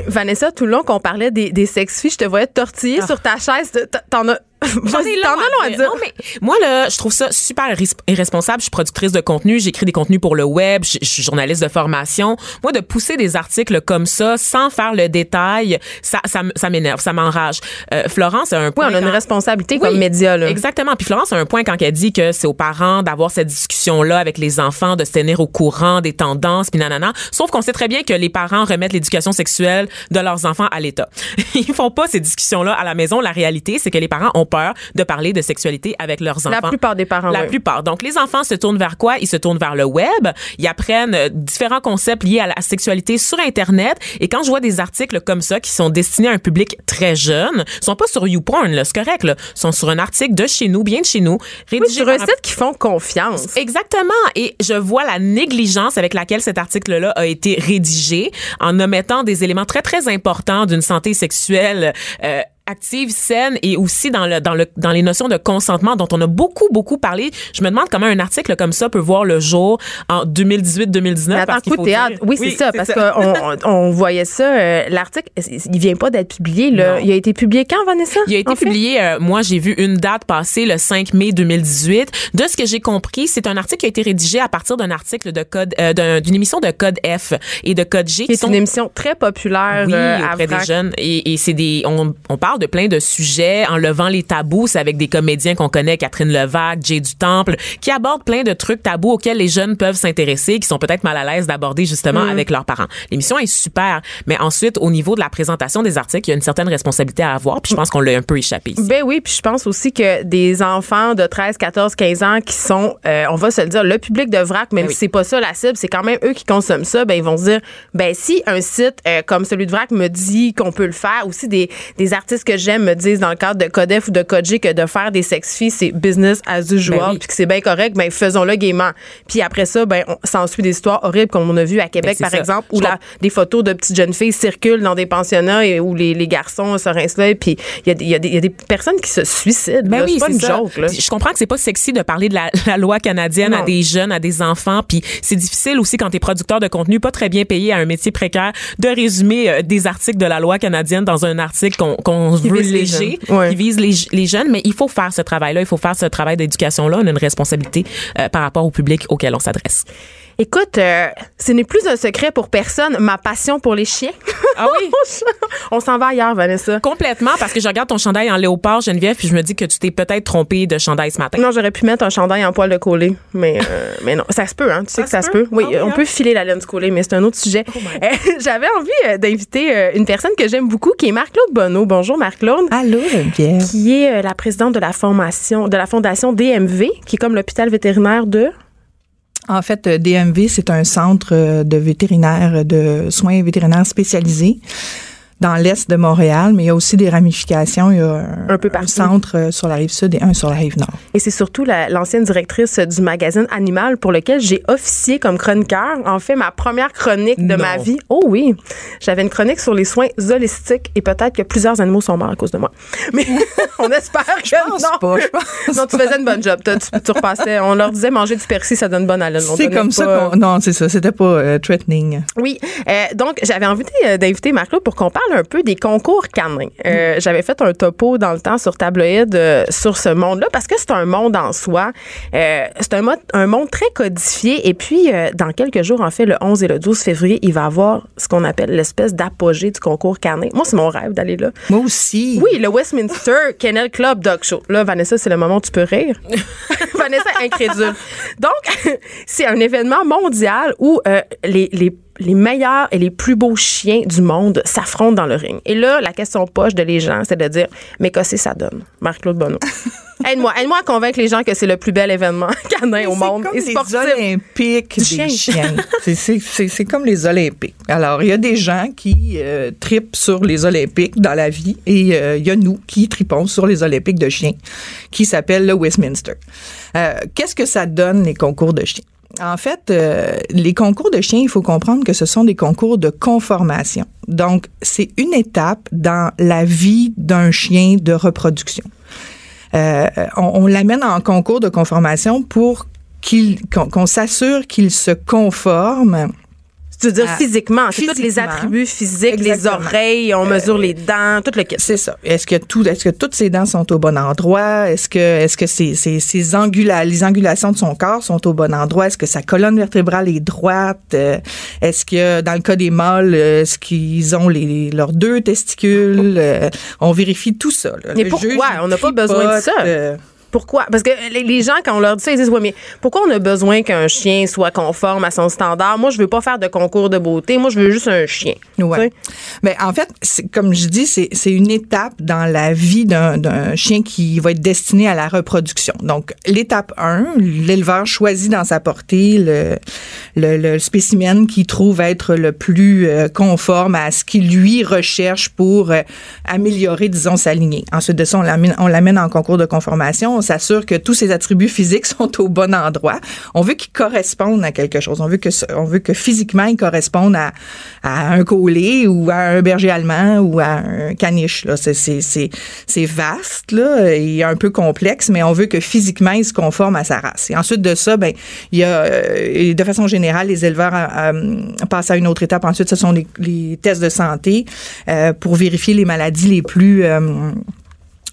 Speaker 3: Vanessa, tout le long qu'on parlait des, des sex je te voyais tortiller ah. sur ta chaise. T'en as J'en ai long à dire. Non, mais
Speaker 4: moi, là, je trouve ça super irresponsable. Je suis productrice de contenu, j'écris des contenus pour le web, je, suis journaliste de formation. Moi, de pousser des articles comme ça, sans faire le détail, ça, ça, ça m'énerve, ça m'enrage. Euh, Florence a un point.
Speaker 3: Oui, on a une responsabilité comme média, là.
Speaker 4: Exactement. Puis Florence a un point quand elle dit que c'est aux parents d'avoir cette discussion-là avec les enfants, de se tenir au courant des tendances, puis nanana. Sauf qu'on sait très bien que les parents remettent l'éducation sexuelle de leurs enfants à l'État. Ils font pas ces discussions-là à la maison. La réalité, c'est que les parents ont de parler de sexualité avec leurs enfants.
Speaker 3: La plupart des parents.
Speaker 4: La plupart. Donc, les enfants se tournent vers quoi? Ils se tournent vers le web. Ils apprennent euh, différents concepts liés à la sexualité sur Internet. Et quand je vois des articles comme ça qui sont destinés à un public très jeune, ils sont pas sur YouPorn, là, c'est correct, là. Ils sont sur un article de chez nous, bien de chez nous,
Speaker 3: rédigé oui, un site qui font confiance.
Speaker 4: Exactement. Et je vois la négligence avec laquelle cet article-là a été rédigé en omettant des éléments très, très importants d'une santé sexuelle euh, active, saine et aussi dans le dans le dans les notions de consentement dont on a beaucoup beaucoup parlé. Je me demande comment un article comme ça peut voir le jour en 2018-2019
Speaker 3: Attends, coup de théâtre. Oui, c'est ça, parce qu'on on voyait ça. euh, L'article, il vient pas d'être publié. Là.
Speaker 4: Non.
Speaker 3: Il a été publié quand, Vanessa?
Speaker 4: Il a été publié, euh, moi j'ai vu une date passer le 5 mai 2018. De ce que j'ai compris, c'est un article qui a été rédigé à partir d'un article de code, euh, d'un- d'une émission de code F et de code G.
Speaker 3: Qui est une émission très populaire
Speaker 4: oui,
Speaker 3: euh, à
Speaker 4: auprès des jeunes. Et, et c'est des, on, on parle de plein de sujets en levant les tabous. C'est avec des comédiens qu'on connaît, Catherine Levac, Jay du Temple, qui abordent plein de trucs tabous auxquels les jeunes peuvent s'intéresser, qui sont peut-être mal à l'aise d'aborder justement
Speaker 3: Mm.
Speaker 4: avec leurs parents. L'émission est super, mais ensuite au niveau de la présentation des articles, il y a une certaine responsabilité à avoir. Puis je pense qu'on l'a un peu échappé. ici.
Speaker 3: Ben oui, puis je pense aussi que des enfants de 13, 14, 15 ans qui sont, euh, on va se le dire, le public de VRAC, même
Speaker 4: Ben oui.
Speaker 3: si c'est pas ça la cible, c'est quand même eux qui consomment ça, ben ils vont se dire, ben si un site euh, comme celui de VRAC me dit qu'on peut le faire, aussi des, des artistes que j'aime me disent dans le cadre de Codef ou de Codg que de faire des sex-filles, c'est business as usual,
Speaker 4: Ben oui.
Speaker 3: puis que c'est bien correct, ben faisons-le gaiement. Puis après ça, ben on s'ensuit des histoires horribles comme on a vu à Québec,
Speaker 4: Ben, c'est
Speaker 3: par
Speaker 4: ça.
Speaker 3: exemple, où la, des photos de petites jeunes filles circulent dans des pensionnats et où les, les garçons se rincent là. Puis, il y, a des- y, y a personnes qui se suicident.
Speaker 4: Ben oui,
Speaker 3: c'est pas une
Speaker 4: ça.
Speaker 3: joke. Là.
Speaker 4: Je comprends que c'est pas sexy de parler de la, la loi canadienne
Speaker 3: Non.
Speaker 4: à des jeunes, à des enfants, puis c'est difficile aussi quand t'es producteur de contenu, pas très bien payé à un métier précaire, de résumer euh, des articles de la loi canadienne dans un article qu'on qu'on
Speaker 3: Qui vise les
Speaker 4: léger,
Speaker 3: jeunes. Ouais.
Speaker 4: qui vise les, les jeunes, mais il faut faire ce travail-là, il faut faire ce travail d'éducation-là. On a une responsabilité euh, par rapport au public auquel on s'adresse.
Speaker 3: Écoute, euh, ce n'est plus un secret pour personne, ma passion pour les chiens.
Speaker 4: Ah oui?
Speaker 3: On s'en va ailleurs, Vanessa.
Speaker 4: Complètement, parce que je regarde ton chandail en léopard, Geneviève, puis je me dis que tu t'es peut-être trompée de chandail ce matin.
Speaker 3: Non, j'aurais pu mettre un chandail en poil de coller, mais, euh, mais non. Ça se peut, hein. Tu sais que ça se peut? Oui,
Speaker 4: Ah
Speaker 3: on
Speaker 4: hein?
Speaker 3: peut filer la laine du collet, mais c'est un autre sujet. Euh, J'avais envie euh, d'inviter euh, une personne que j'aime beaucoup, qui est Marc-Claude Bonneau. Bonjour, Marc-Claude.
Speaker 6: Allô, Geneviève.
Speaker 3: qui est euh, la présidente de la formation de la fondation DMV, qui est comme l'hôpital vétérinaire de
Speaker 6: En fait, euh, DMV, c'est un centre euh, de vétérinaires, de soins vétérinaires spécialisés dans l'est de Montréal, mais il y a aussi des ramifications. Il y a un,
Speaker 3: Un peu partout.
Speaker 6: centre euh, sur la rive sud et un sur la rive nord.
Speaker 3: et c'est surtout la- l'ancienne directrice du magazine Animal pour lequel j'ai officié comme chroniqueur. En fait, ma première chronique de
Speaker 6: Non.
Speaker 3: ma vie. Oh oui, j'avais une chronique sur les soins holistiques et peut-être que plusieurs animaux sont morts à cause de moi. Mais on espère que
Speaker 6: Je pense
Speaker 3: non.
Speaker 6: pas, je pense
Speaker 3: non, tu faisais une bonne job. Tu, tu repassais. On leur disait manger du persil, ça donne bonne haleine.
Speaker 6: C'est comme
Speaker 3: pas-
Speaker 6: ça qu'on... Non, c'est ça. C'était pas euh, threatening.
Speaker 3: Oui, euh, donc j'avais envie euh, d'inviter Marc-Claude pour qu'on parle un peu des concours canins. Euh, J'avais fait un topo dans le temps sur Tabloïd euh, sur ce monde-là parce que c'est un monde en soi. Euh, c'est un, mode- un monde très codifié et puis euh, dans quelques jours, en fait, le 11 et le 12 février, il va avoir ce qu'on appelle l'espèce d'apogée du concours canin. Moi, c'est mon rêve d'aller là.
Speaker 6: Moi aussi.
Speaker 3: Oui, le Westminster Kennel Club Dog Show. Là, Vanessa, c'est le moment où tu peux rire. Vanessa, incrédule. Donc, c'est un événement mondial où les, les, les meilleurs et les plus beaux chiens du monde s'affrontent dans le ring. Et là, la question poche de les gens, c'est de dire, mais qu'est-ce que ça donne? Marc-Claude Bonneau. Aide-moi, aide-moi à convaincre les gens que c'est le plus bel événement canin au monde.
Speaker 6: C'est comme les. Olympiques des
Speaker 3: chien.
Speaker 6: chiens. C'est- comme les Olympiques. Alors, il y a des gens qui euh, tripent sur les Olympiques dans la vie et euh, il y a nous qui tripons sur les Olympiques de chiens qui s'appellent le Westminster. Euh, Qu'est-ce que ça donne, les concours de chiens? En fait, euh, les concours de chiens, il faut comprendre que ce sont des concours de conformation. Donc, c'est une étape dans la vie d'un chien de reproduction. Euh, on, on l'amène en concours de conformation pour qu'on s'assure qu'il se conforme.
Speaker 3: Tu veux dire
Speaker 6: Ah,
Speaker 3: physiquement, c'est tous les attributs physiques, les
Speaker 6: Exactement. Euh,
Speaker 3: oreilles, on mesure les dents, tout le kit.
Speaker 6: C'est ça. Est-ce que tout, est-ce que toutes ses dents sont au bon endroit? Est-ce que, est-ce que ses, ses, ses angula, les angulations de son corps sont au bon endroit? Est-ce que sa colonne vertébrale est droite? Euh, Est-ce que dans le cas des mâles, euh, est-ce qu'ils ont les, leurs deux testicules? Euh, On vérifie tout ça. là.
Speaker 3: Mais
Speaker 6: Le
Speaker 3: pourquoi?
Speaker 6: juge,
Speaker 3: On n'a pas besoin de ça.
Speaker 6: euh,
Speaker 3: Pourquoi? Parce que les- gens, quand on leur dit ça, ils disent, ouais, mais pourquoi on a besoin qu'un chien soit conforme à son standard? Moi, je veux pas faire de concours de beauté. Moi, je veux juste un chien.
Speaker 6: Ouais. Mais en fait, comme je dis, c'est une étape dans la vie d'un chien qui va être destiné à la reproduction. Donc, l'étape 1, l'éleveur choisit dans sa portée le, le, le spécimen qu'il trouve être le plus euh, conforme à ce qu'il lui recherche pour euh, améliorer, disons, sa lignée. Ensuite de ça, on l'amène on l'amène en concours de conformation. S'assure que tous ses attributs physiques sont au bon endroit. On veut qu'ils correspondent à quelque chose. On veut que, veut que physiquement, ils correspondent à, un collier ou à un berger allemand ou à un caniche. Là. C'est, c'est, c'est, c'est vaste là, et un peu complexe, mais on veut que physiquement, ils se conforment à sa race. Et ensuite de ça, ben, il y a, euh, de façon générale, les éleveurs euh, passent à une autre étape. Ensuite, ce sont les, tests de santé euh, pour vérifier les maladies les plus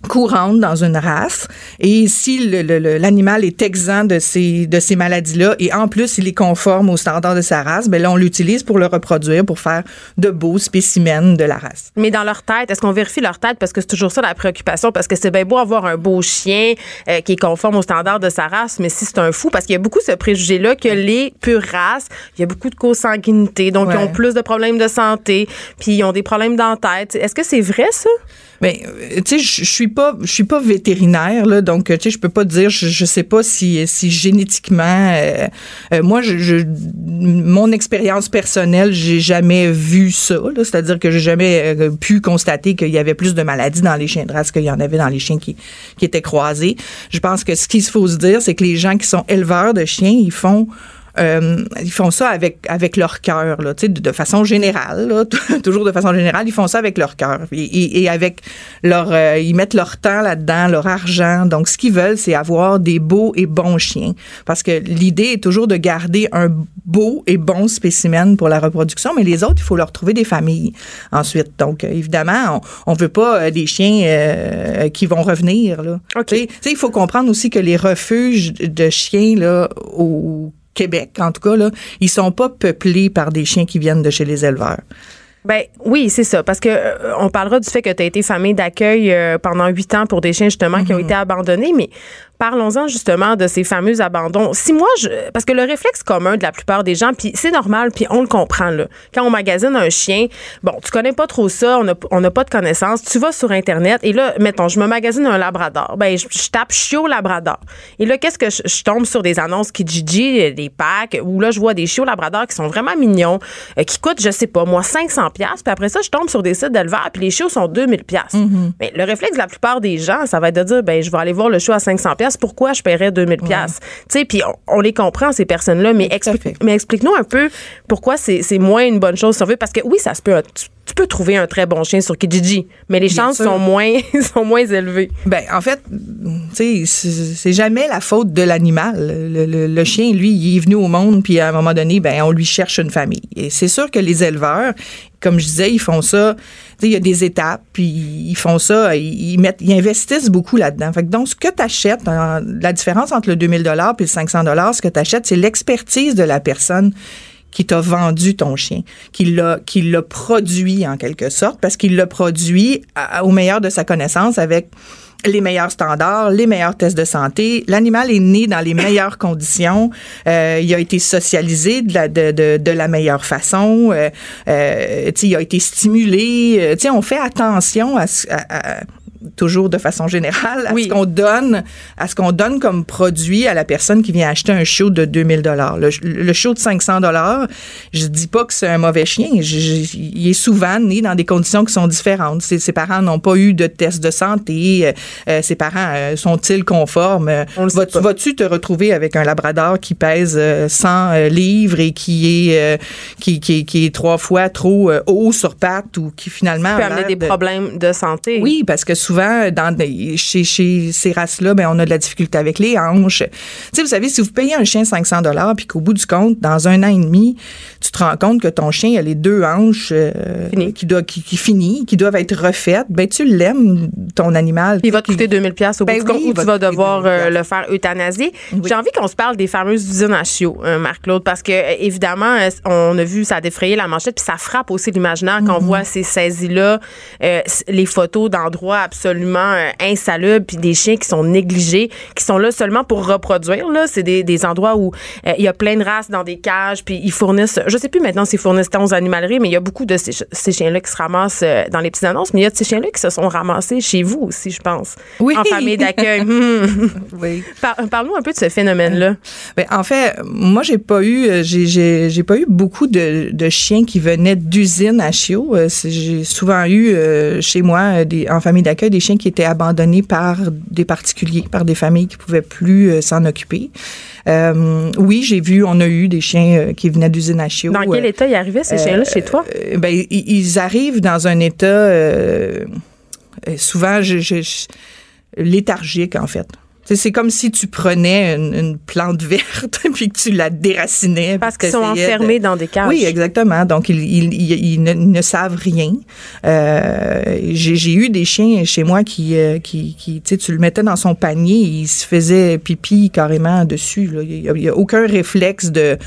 Speaker 6: courante dans une race et si l'animal est exempt de ces de ces maladies-là et en plus il est conforme aux standards de sa race, ben là on l'utilise pour le reproduire pour faire de beaux spécimens de la race.
Speaker 3: Mais dans leur tête, est-ce qu'on vérifie leur tête? Parce que c'est toujours ça la préoccupation parce que c'est bien beau avoir un beau chien euh, qui est conforme aux standards de sa race, mais si c'est un fou parce qu'il y a beaucoup ce préjugé là que les pures races, il y a beaucoup de consanguinité, donc ils ont plus de problèmes de santé, puis ils ont des problèmes dans la tête. Est-ce que c'est vrai ça?
Speaker 6: Ben, euh, tu sais, je suis pas, je suis pas vétérinaire là, donc tu sais, je peux pas dire, je, je sais pas si, si génétiquement, euh, euh, moi, je, je, mon expérience personnelle, j'ai jamais vu ça. C'est-à-dire que j'ai jamais pu constater qu'il y avait plus de maladies dans les chiens de race qu'il y en avait dans les chiens qui, qui étaient croisés. Je pense que ce qu'il faut se dire, c'est que les gens qui sont éleveurs de chiens, ils font euh, ils font ça avec avec leur cœur, là, tu sais, de, façon générale, là, toujours de façon générale, ils font ça avec leur cœur et, et, avec leur, euh, ils mettent leur temps là-dedans, leur argent. Donc, ce qu'ils veulent, c'est avoir des beaux et bons chiens, parce que l'idée est toujours de garder un beau et bon spécimen pour la reproduction, mais les autres, il faut leur trouver des familles ensuite. Donc, euh, évidemment, on, on veut pas des chiens qui vont revenir. Là. Tu sais, il faut comprendre aussi que les refuges de chiens là au Québec, en tout cas, là, ils sont pas peuplés par des chiens qui viennent de chez les éleveurs.
Speaker 3: Ben oui, c'est ça. Parce que euh, on parlera du fait que tu as été famille d'accueil euh, pendant huit ans pour des chiens justement qui ont mm-hmm. été abandonnés, mais parlons-en justement de ces fameux abandons. Si moi, je, parce que le réflexe commun de la plupart des gens, puis c'est normal, puis on le comprend là. Quand on magasine un chien, bon, tu connais pas trop ça, on n'a pas de connaissances, tu vas sur internet et là, mettons, je me magasine un labrador, ben je, tape chiot labrador. Et là, qu'est-ce que je, tombe sur des annonces qui Kijiji, des packs où là je vois des chiots labrador qui sont vraiment mignons, euh, qui coûtent, je sais pas, moi 500 pièces, puis après ça, je tombe sur des sites d'éleveurs, puis les chiots sont 2000 pièces. Mm-hmm. Mais le réflexe de la plupart des gens, ça va être de dire, ben je vais aller voir le chiot à 500 pièces pourquoi je paierais 2000 pièces Tu sais, puis on, les comprend ces personnes-là, mais explique, mais explique-nous un peu pourquoi c'est moins une bonne chose sur eux parce que oui, ça se peut tu peux trouver un très bon chien sur Kijiji, mais les chances sont moins sont moins élevées.
Speaker 6: Ben en fait, tu sais, c'est jamais la faute de l'animal. Le, chien, lui, il est venu au monde, puis à un moment donné, ben on lui cherche une famille. Et c'est sûr que les éleveurs, comme je disais, ils font ça. Il y a des étapes, puis ils font ça, ils, mettent, ils investissent beaucoup là-dedans. Fait que donc, ce que tu achètes, la différence entre le 2000 dollars et le 500 dollars, ce que tu achètes, c'est l'expertise de la personne qui t'a vendu ton chien, qui l'a qui l'a produit en quelque sorte parce qu'il l'a produit au meilleur de sa connaissance avec les meilleurs standards, les meilleurs tests de santé. L'animal est né dans les meilleures conditions. Euh, il a été socialisé de la, de, de, de la meilleure façon. Euh, euh, il a été stimulé. Euh, on fait attention à, à, toujours de façon générale, à ce qu'on donne, à ce qu'on donne comme produit à la personne qui vient acheter un chiot de 2000 dollars. Le, le chiot de 500 dollars, je dis pas que c'est un mauvais chien. il est souvent né dans des conditions qui sont différentes. Ses, ses parents n'ont pas eu de test de santé. Euh, euh, ses parents euh, sont-ils conformes? Vas-tu te retrouver avec un labrador qui pèse 100 livres et qui est qui, qui, qui, est trois fois trop haut sur pattes ou qui finalement
Speaker 3: peut amener des problèmes de santé?
Speaker 6: Oui, parce que souvent, dans chez, chez ces races-là, ben, on a de la difficulté avec les hanches. Tu sais, vous savez, si vous payez un chien 500 dollars, puis qu'au bout du compte, dans un an et demi, tu te rends compte que ton chien a les deux hanches euh, qui, doivent, qui, qui, finit, qui doivent être refaites, ben tu l'aimes, ton animal.
Speaker 3: Il va te coûter 2000 pièces au bout ben du compte, ou tu vas devoir euh, le faire euthanasier. J'ai envie qu'on se parle des fameuses usines à chiots, euh, Marc-Claude, parce que évidemment, on a vu, ça a défrayé la manchette, puis ça frappe aussi l'imaginaire quand on mm-hmm. voit ces saisies-là, les photos d'endroits absolument absolument euh, insalubres, puis des chiens qui sont négligés, qui sont là seulement pour reproduire. Là, c'est des, des endroits où euh, il y a plein de races dans des cages, puis ils fournissent. Je sais plus maintenant s'ils fournissent tant aux animaleries, mais il y a beaucoup de ces, ces chiens-là qui se ramassent euh, dans les petites annonces. Mais il y a de ces chiens-là qui se sont ramassés chez vous aussi, je pense,
Speaker 6: oui.
Speaker 3: en famille d'accueil. oui. Parle-nous un peu de ce phénomène-là.
Speaker 6: Ben, en fait, moi j'ai pas eu, j'ai, j'ai, pas eu beaucoup de, de chiens qui venaient d'usines à chiots. J'ai souvent eu chez moi des, en famille d'accueil des chiens qui étaient abandonnés par des particuliers, par des familles qui pouvaient plus euh, s'en occuper. Euh, oui, j'ai vu, on a eu des chiens euh, qui venaient d'usine à chiots.
Speaker 3: Dans quel état ils arrivaient, ces chiens-là, chez toi?
Speaker 6: ben, ils arrivent dans un état souvent je, je- je- léthargique, en fait. C'est comme si tu prenais une, une plante verte puis que tu la déracinais.
Speaker 3: Parce qu'ils sont
Speaker 6: de-
Speaker 3: enfermés dans des cages.
Speaker 6: Oui, exactement. Donc, ils, ils, ils- ils ne, savent rien. Euh, J'ai eu des chiens chez moi qui, euh, qui, qui tu sais, tu le mettais dans son panier, il se faisait pipi carrément dessus. là. Il n'y a aucun réflexe de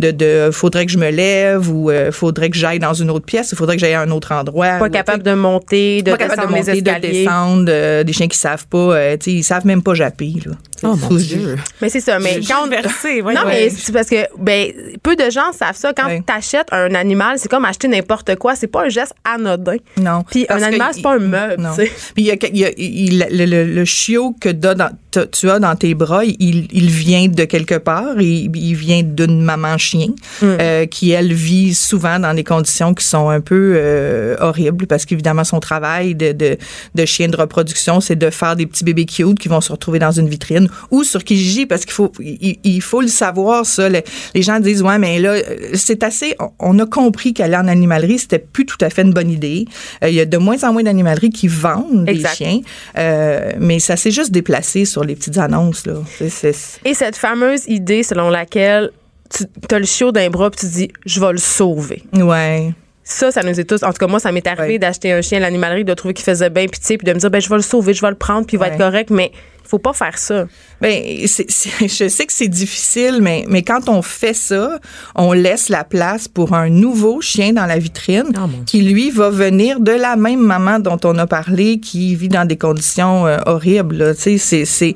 Speaker 6: de, de faudrait que je me lève ou euh, faudrait que j'aille dans une autre pièce, il faudrait que j'aille à un autre endroit.
Speaker 3: Pas
Speaker 6: Ou,
Speaker 3: capable de monter, de
Speaker 6: pas capable de
Speaker 3: descendre
Speaker 6: monter,
Speaker 3: les
Speaker 6: de descendre, euh, des chiens qui savent pas, euh, tu sais, ils savent même pas japper. Là.
Speaker 4: Oh mon Dieu.
Speaker 3: Mais c'est ça. Mais quand on-
Speaker 4: Versé, voyons.
Speaker 3: Non, mais c'est parce que ben, peu de gens savent ça. Quand
Speaker 6: Ouais.
Speaker 3: tu achètes un animal, c'est comme acheter n'importe quoi. C'est pas un geste anodin.
Speaker 6: Non.
Speaker 3: Puis un animal, c'est pas un meuble.
Speaker 6: Non.
Speaker 3: tu sais.
Speaker 6: Puis il y a, il y a- il- le, le- le chiot que dans- tu as dans tes bras, il, il vient de quelque part. Il, il vient d'une maman chien
Speaker 3: Mm.
Speaker 6: euh, qui, elle, vit souvent dans des conditions qui sont un peu euh, horribles parce qu'évidemment, son travail de, de, de chien de reproduction, c'est de faire des petits bébés cute qui vont se retrouver dans une vitrine ou sur Kijiji parce qu'il faut, il, il faut le savoir, ça. Le- les gens disent, ouais, mais là, euh, c'est assez, on, on a compris qu'aller en animalerie, c'était plus tout à fait une bonne idée. Euh, il y a de moins en moins d'animaleries qui vendent
Speaker 3: Exact.
Speaker 6: des chiens, mais ça s'est juste déplacé sur les petites annonces, là.
Speaker 3: Et cette fameuse idée selon laquelle tu as le chiot d'un bras puis tu dis je vais le sauver.
Speaker 6: ouais.
Speaker 3: Ça, ça nous est tous. En tout cas, moi, ça m'est arrivé
Speaker 6: Ouais.
Speaker 3: d'acheter un chien à l'animalerie, de trouver qu'il faisait bien pitié, puis de me dire, ben, je vais le sauver, je vais le prendre, puis il va
Speaker 6: Ouais.
Speaker 3: être correct. Mais il faut pas faire ça.
Speaker 6: Ben, je sais que c'est difficile, mais, mais quand on fait ça, on laisse la place pour un nouveau chien dans la vitrine
Speaker 4: Ah,
Speaker 6: qui, lui, va venir de la même maman dont on a parlé, qui vit dans des conditions euh, horribles. Tu sais, c'est-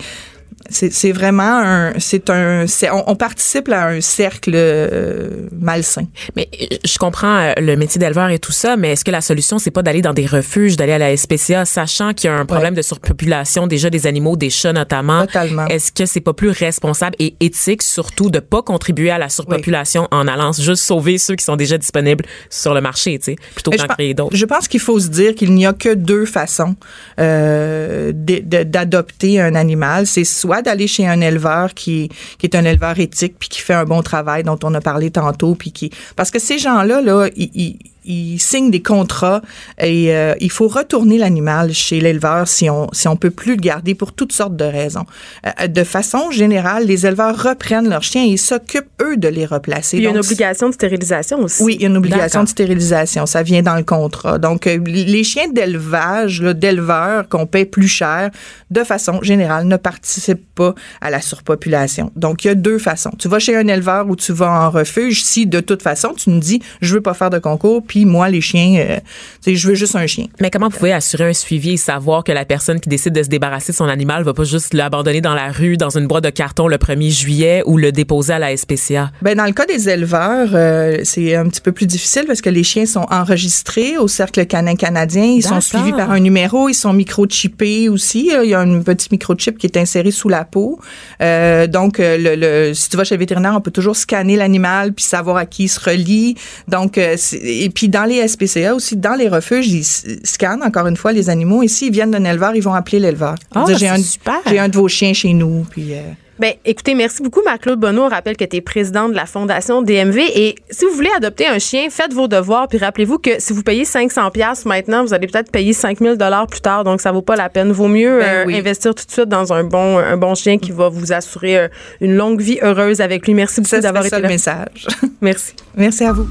Speaker 6: c'est... Vraiment un, c'est un, on, on participe à un cercle euh, malsain.
Speaker 4: Mais euh, je comprends euh, le métier d'éleveur et tout ça, mais est-ce que la solution c'est pas d'aller dans des refuges, d'aller à la SPCA, sachant qu'il y a un problème de surpopulation déjà des animaux, des chats notamment?
Speaker 6: Totalement.
Speaker 4: Est-ce que c'est pas plus responsable et éthique surtout de pas contribuer à la surpopulation en allant juste sauver ceux qui sont déjà disponibles sur le marché, tu sais, plutôt qu'en créer d'autres?
Speaker 6: je pense qu'il faut se dire qu'il n'y a que deux façons euh, d'adopter un animal. C'est soit d'aller chez un éleveur qui, est un éleveur éthique puis qui fait un bon travail dont on a parlé tantôt puis qui parce que ces gens-là là ils, ils- ils signent des contrats et euh, il faut retourner l'animal chez l'éleveur si on si on peut plus le garder pour toutes sortes de raisons. Euh, de façon générale, les éleveurs reprennent leurs chiens et ils s'occupent eux de les replacer.
Speaker 3: Il y a une obligation de stérilisation aussi.
Speaker 6: oui, il y a une obligation de stérilisation. Ça vient dans le contrat. Donc, euh, les chiens d'élevage, d'éleveurs qu'on paie plus cher, de façon générale, ne participent pas à la surpopulation. Donc, il y a deux façons. Tu vas chez un éleveur ou tu vas en refuge si, de toute façon, tu me dis, je veux pas faire de concours, puis moi, les chiens, euh, tu sais, je veux juste un chien.
Speaker 4: Mais comment vous pouvez assurer un suivi et savoir que la personne qui décide de se débarrasser de son animal va pas juste l'abandonner dans la rue, dans une boîte de carton le 1er juillet ou le déposer à la SPCA?
Speaker 6: Ben dans le cas des éleveurs, euh, c'est un petit peu plus difficile parce que les chiens sont enregistrés au cercle canin canadien. Ils sont suivis par un numéro. Ils sont microchippés aussi. Il y a un petit microchip qui est inséré sous la peau. Euh, donc, euh, le, le- si tu vas chez le vétérinaire, on peut toujours scanner l'animal puis savoir à qui il se relie. Donc, euh, et puis dans les SPCA aussi, dans les refuges, ils scannent encore une fois les animaux. Et s'ils viennent d'un éleveur, ils vont appeler l'éleveur.
Speaker 4: Ah,
Speaker 6: j'ai
Speaker 4: c'est
Speaker 6: un,
Speaker 4: super.
Speaker 6: j'ai un de vos chiens chez nous. Puis euh,
Speaker 3: Ben, écoutez, merci beaucoup, Marc-Claude Bonneau. On rappelle que tu es président de la Fondation DMV. Et si vous voulez adopter un chien, faites vos devoirs. Puis rappelez-vous que si vous payez 500 pièces maintenant, vous allez peut-être payer 5000 dollars plus tard. Donc, ça vaut pas la peine. Vaut mieux
Speaker 6: Ben
Speaker 3: euh,
Speaker 6: oui.
Speaker 3: investir tout de suite dans un bon, un bon chien qui va vous assurer euh, une longue vie heureuse avec lui. Merci beaucoup d'avoir
Speaker 6: c'est
Speaker 3: été
Speaker 6: ça
Speaker 3: là.
Speaker 6: le message.
Speaker 3: Merci.
Speaker 6: Merci à vous.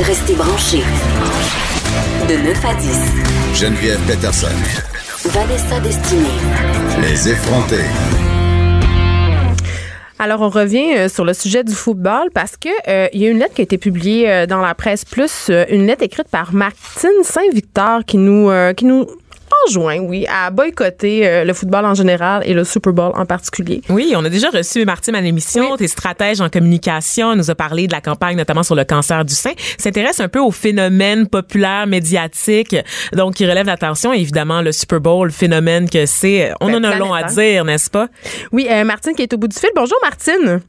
Speaker 1: Restez branchés. De 9 à 10.
Speaker 2: Geneviève Peterson.
Speaker 1: Vanessa Destinée.
Speaker 2: Les effrontés.
Speaker 3: Alors, on revient euh, sur le sujet du football parce que euh, il y a une lettre qui a été publiée euh, dans la presse plus, une lettre écrite par Martine Saint-Victor qui nous euh, qui nous enjoint, oui, à boycotter euh, le football en général et le Super Bowl en particulier.
Speaker 4: Oui, on a déjà reçu Martine à l'émission, tes stratèges en communication, elle nous a parlé de la campagne notamment sur le cancer du sein, s'intéresse un peu aux phénomènes populaires médiatiques, donc qui relèvent l'attention, évidemment le Super Bowl, le phénomène que c'est, on
Speaker 3: Ben,
Speaker 4: en a long à dire, n'est-ce pas?
Speaker 3: Oui, euh, Martine qui est au bout du fil. Bonjour Martine.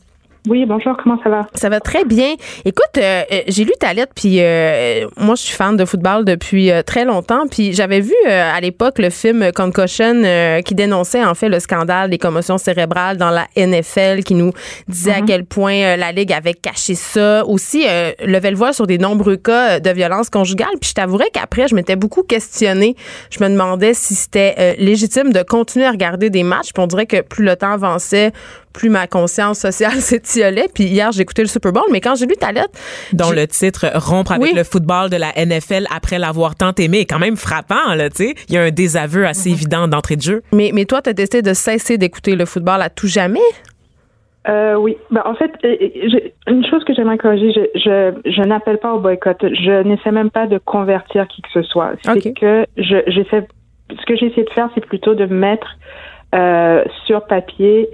Speaker 7: Oui, bonjour, comment ça va?
Speaker 3: Ça va très bien. Écoute, euh, euh, j'ai lu ta lettre, puis euh, moi, je suis fan de football depuis très longtemps, puis j'avais vu à l'époque le film Concussion qui dénonçait en fait le scandale des commotions cérébrales dans la NFL, qui nous disait à mhm. quel point la Ligue avait caché ça. Aussi, levait le voile sur des nombreux cas de violence conjugale, puis je t'avouerais qu'après, je m'étais beaucoup questionnée. Je me demandais si c'était légitime de continuer à regarder des matchs, puis on dirait que plus le temps avançait, plus ma conscience sociale s'étiolait. Puis hier, j'ai écouté le Super Bowl, mais quand j'ai lu ta lettre...
Speaker 4: Dont le titre « Rompre avec le football de la NFL après l'avoir tant aimé » est quand même frappant, là, tu sais. Il y a un désaveu assez évident d'entrée de jeu.
Speaker 3: Mais, mais toi, tu as décidé de cesser d'écouter le football à tout jamais?
Speaker 7: Euh, oui. Ben, en fait, euh, une chose que j'aimerais corriger, je, je, je n'appelle pas au boycott. Je n'essaie même pas de convertir qui que ce soit. C'est que je, j'essaie, ce que j'ai essayé de faire, c'est plutôt de mettre euh, sur papier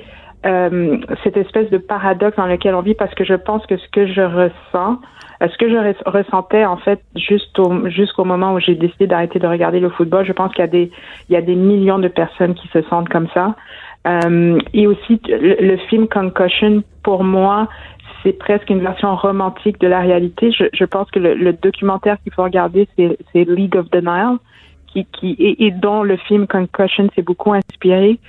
Speaker 7: euh, cette espèce de paradoxe dans lequel on vit parce que je pense que ce que je ressens, euh, ce que je ressentais en fait juste jusqu'au moment où j'ai décidé d'arrêter de regarder le football, je pense qu'il y a des il y a des millions de personnes qui se sentent comme ça. Euh, et aussi le, film Concussion pour moi c'est presque une version romantique de la réalité. Je, je pense que le, le documentaire qu'il faut regarder c'est League of Nile qui, qui et dont le film Concussion s'est beaucoup inspiré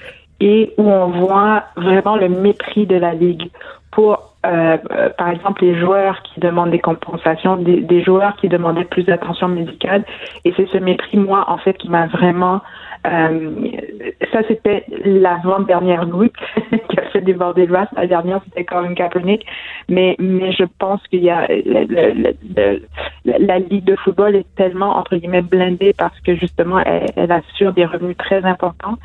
Speaker 7: et où on voit vraiment le mépris de la Ligue pour, euh, euh, par exemple, les joueurs qui demandent des compensations, des, des joueurs qui demandaient plus d'attention médicale. Et c'est ce mépris, moi, en fait, qui m'a vraiment... Euh, ça, c'était l'avant-dernière goutte qui a fait déborder le vase. La dernière, c'était Colin Kaepernick. Mais, mais je pense qu'il y a... Le, le, la Ligue de football est tellement, entre guillemets, blindée parce que, justement, elle, elle assure des revenus très importants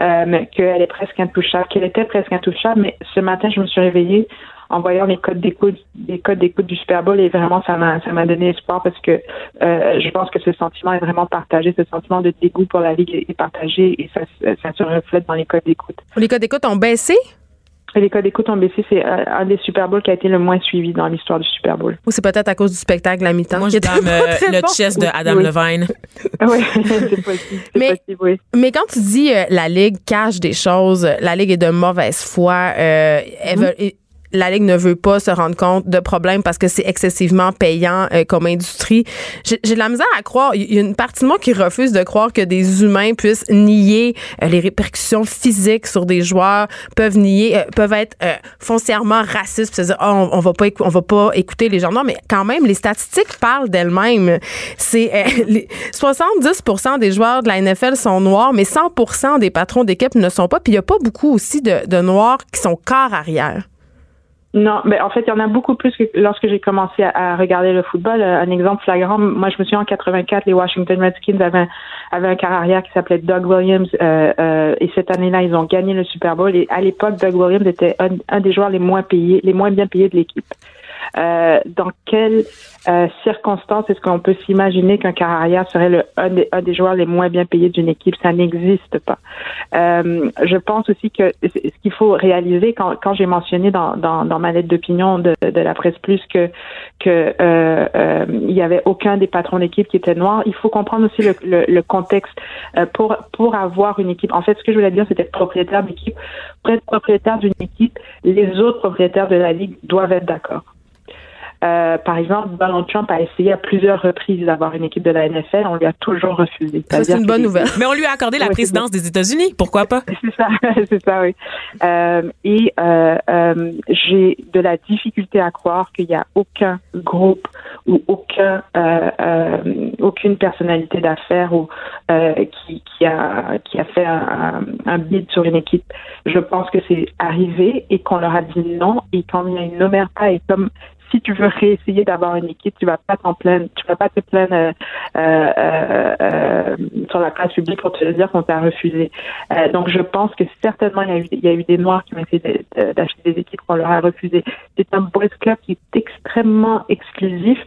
Speaker 7: euh, qu'elle est presque intouchable, qu'elle était presque intouchable. Mais ce matin, je me suis réveillée en voyant les codes d'écoute, les codes d'écoute du Super Bowl et vraiment ça m'a ça m'a donné espoir parce que euh, je pense que ce sentiment est vraiment partagé, ce sentiment de dégoût pour la ligue est partagé et ça, ça se reflète dans les codes d'écoute.
Speaker 3: Les codes d'écoute ont baissé?
Speaker 7: Les codes d'écoute ont baissé. C'est euh, un des Super Bowls qui a été le moins suivi dans l'histoire du Super Bowl.
Speaker 3: Ou c'est peut-être à cause du spectacle à mi-temps.
Speaker 4: Moi, je donne euh, le chest de Adam Levine.
Speaker 7: oui, c'est possible.
Speaker 3: Mais,
Speaker 7: possible oui.
Speaker 3: mais quand tu dis euh, la Ligue cache des choses, la Ligue est de mauvaise foi, elle veut, la Ligue ne veut pas se rendre compte de problèmes parce que c'est excessivement payant euh, comme industrie. J'ai de la misère à croire. Il y a une partie de moi qui refuse de croire que des humains puissent nier euh, les répercussions physiques sur des joueurs, peuvent nier, euh, peuvent être foncièrement racistes, se dire oh, on, va pas on va pas écouter les gens. Non, mais quand même, les statistiques parlent d'elles-mêmes. C'est 70% des joueurs de la NFL sont noirs, mais 100% des patrons d'équipe ne sont pas. Puis il y a pas beaucoup aussi de, de noirs qui sont corps arrière.
Speaker 7: Non, mais en fait, il y en a beaucoup plus que lorsque j'ai commencé à, regarder le football. Euh, un exemple flagrant, moi, je me souviens en 84, les Washington Redskins avaient, un carrière qui s'appelait Doug Williams, euh, euh, et cette année-là, ils ont gagné le Super Bowl. Et à l'époque, Doug Williams était un, des joueurs les moins payés, les moins bien payés de l'équipe. Euh, dans quelles euh, circonstances est-ce qu'on peut s'imaginer qu'un carrière serait le un des, un des, joueurs les moins bien payés d'une équipe? Ça n'existe pas. Euh, je pense aussi que ce qu'il faut réaliser quand, quand j'ai mentionné dans, dans, dans, ma lettre d'opinion de, de, la presse plus que que euh, euh, il y avait aucun des patrons d'équipe qui était noir, il faut comprendre aussi le, le, le contexte pour pour avoir une équipe. En fait, ce que je voulais dire, c'était propriétaire d'équipe. Pour être propriétaire d'une équipe, les autres propriétaires de la ligue doivent être d'accord. Euh, par exemple, Donald Trump a essayé à plusieurs reprises d'avoir une équipe de la NFL. On lui a toujours refusé.
Speaker 3: Ça, c'est une bonne nouvelle.
Speaker 4: Mais on lui a accordé la présidence des États-Unis. Pourquoi pas?
Speaker 7: C'est ça, c'est ça, oui. Euh, et euh, euh, j'ai de la difficulté à croire qu'il n'y a aucun groupe ou aucun, euh, euh, aucune personnalité d'affaires ou qui, qui, a, qui a fait un, un bid sur une équipe. Je pense que c'est arrivé et qu'on leur a dit non et quand il y a une omerta et comme si tu veux réessayer d'avoir une équipe, tu vas pas t'en plaindre, tu vas pas te plaindre euh, euh, euh, sur la place publique pour te dire qu'on t'a refusé. donc je pense que certainement il y a eu, des noirs qui ont essayé d'acheter des équipes qu'on leur a refusé. C'est un boys club qui est extrêmement exclusif,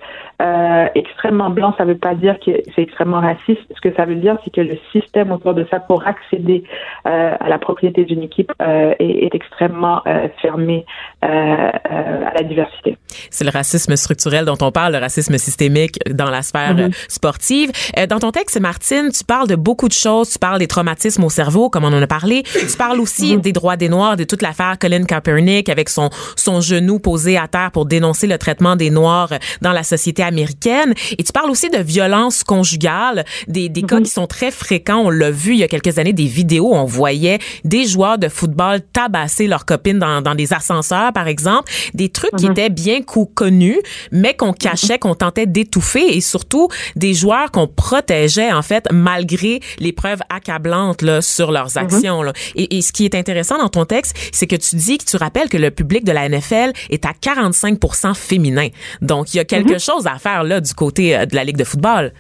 Speaker 7: extrêmement blanc. Ça veut pas dire que c'est extrêmement raciste. Ce que ça veut dire, c'est que le système autour de ça pour accéder à la propriété d'une équipe est, extrêmement fermé à la diversité.
Speaker 4: C'est le racisme structurel dont on parle, le racisme systémique dans la sphère
Speaker 7: Mhm.
Speaker 4: euh, sportive. Euh, dans ton texte, Martine, tu parles de beaucoup de choses. Tu parles des traumatismes au cerveau, comme on en a parlé. Tu parles aussi
Speaker 7: Mhm.
Speaker 4: des droits des Noirs, de toute l'affaire Colin Kaepernick avec son, son genou posé à terre pour dénoncer le traitement des Noirs dans la société américaine. Et tu parles aussi de violence conjugale, des, des cas qui sont très fréquents. On l'a vu il y a quelques années, des vidéos on voyait des joueurs de football tabasser leurs copines dans, dans des ascenseurs, par exemple. Des trucs qui étaient bien cou- connus, mais qu'on cachait, qu'on tentait d'étouffer et surtout des joueurs qu'on protégeait, en fait, malgré les preuves accablantes là, sur leurs actions. là. Et, et ce qui est intéressant dans ton texte, c'est que tu dis que tu rappelles que le public de la NFL est à 45% féminin. Donc, il y a quelque chose à faire là du côté euh, de la Ligue de football.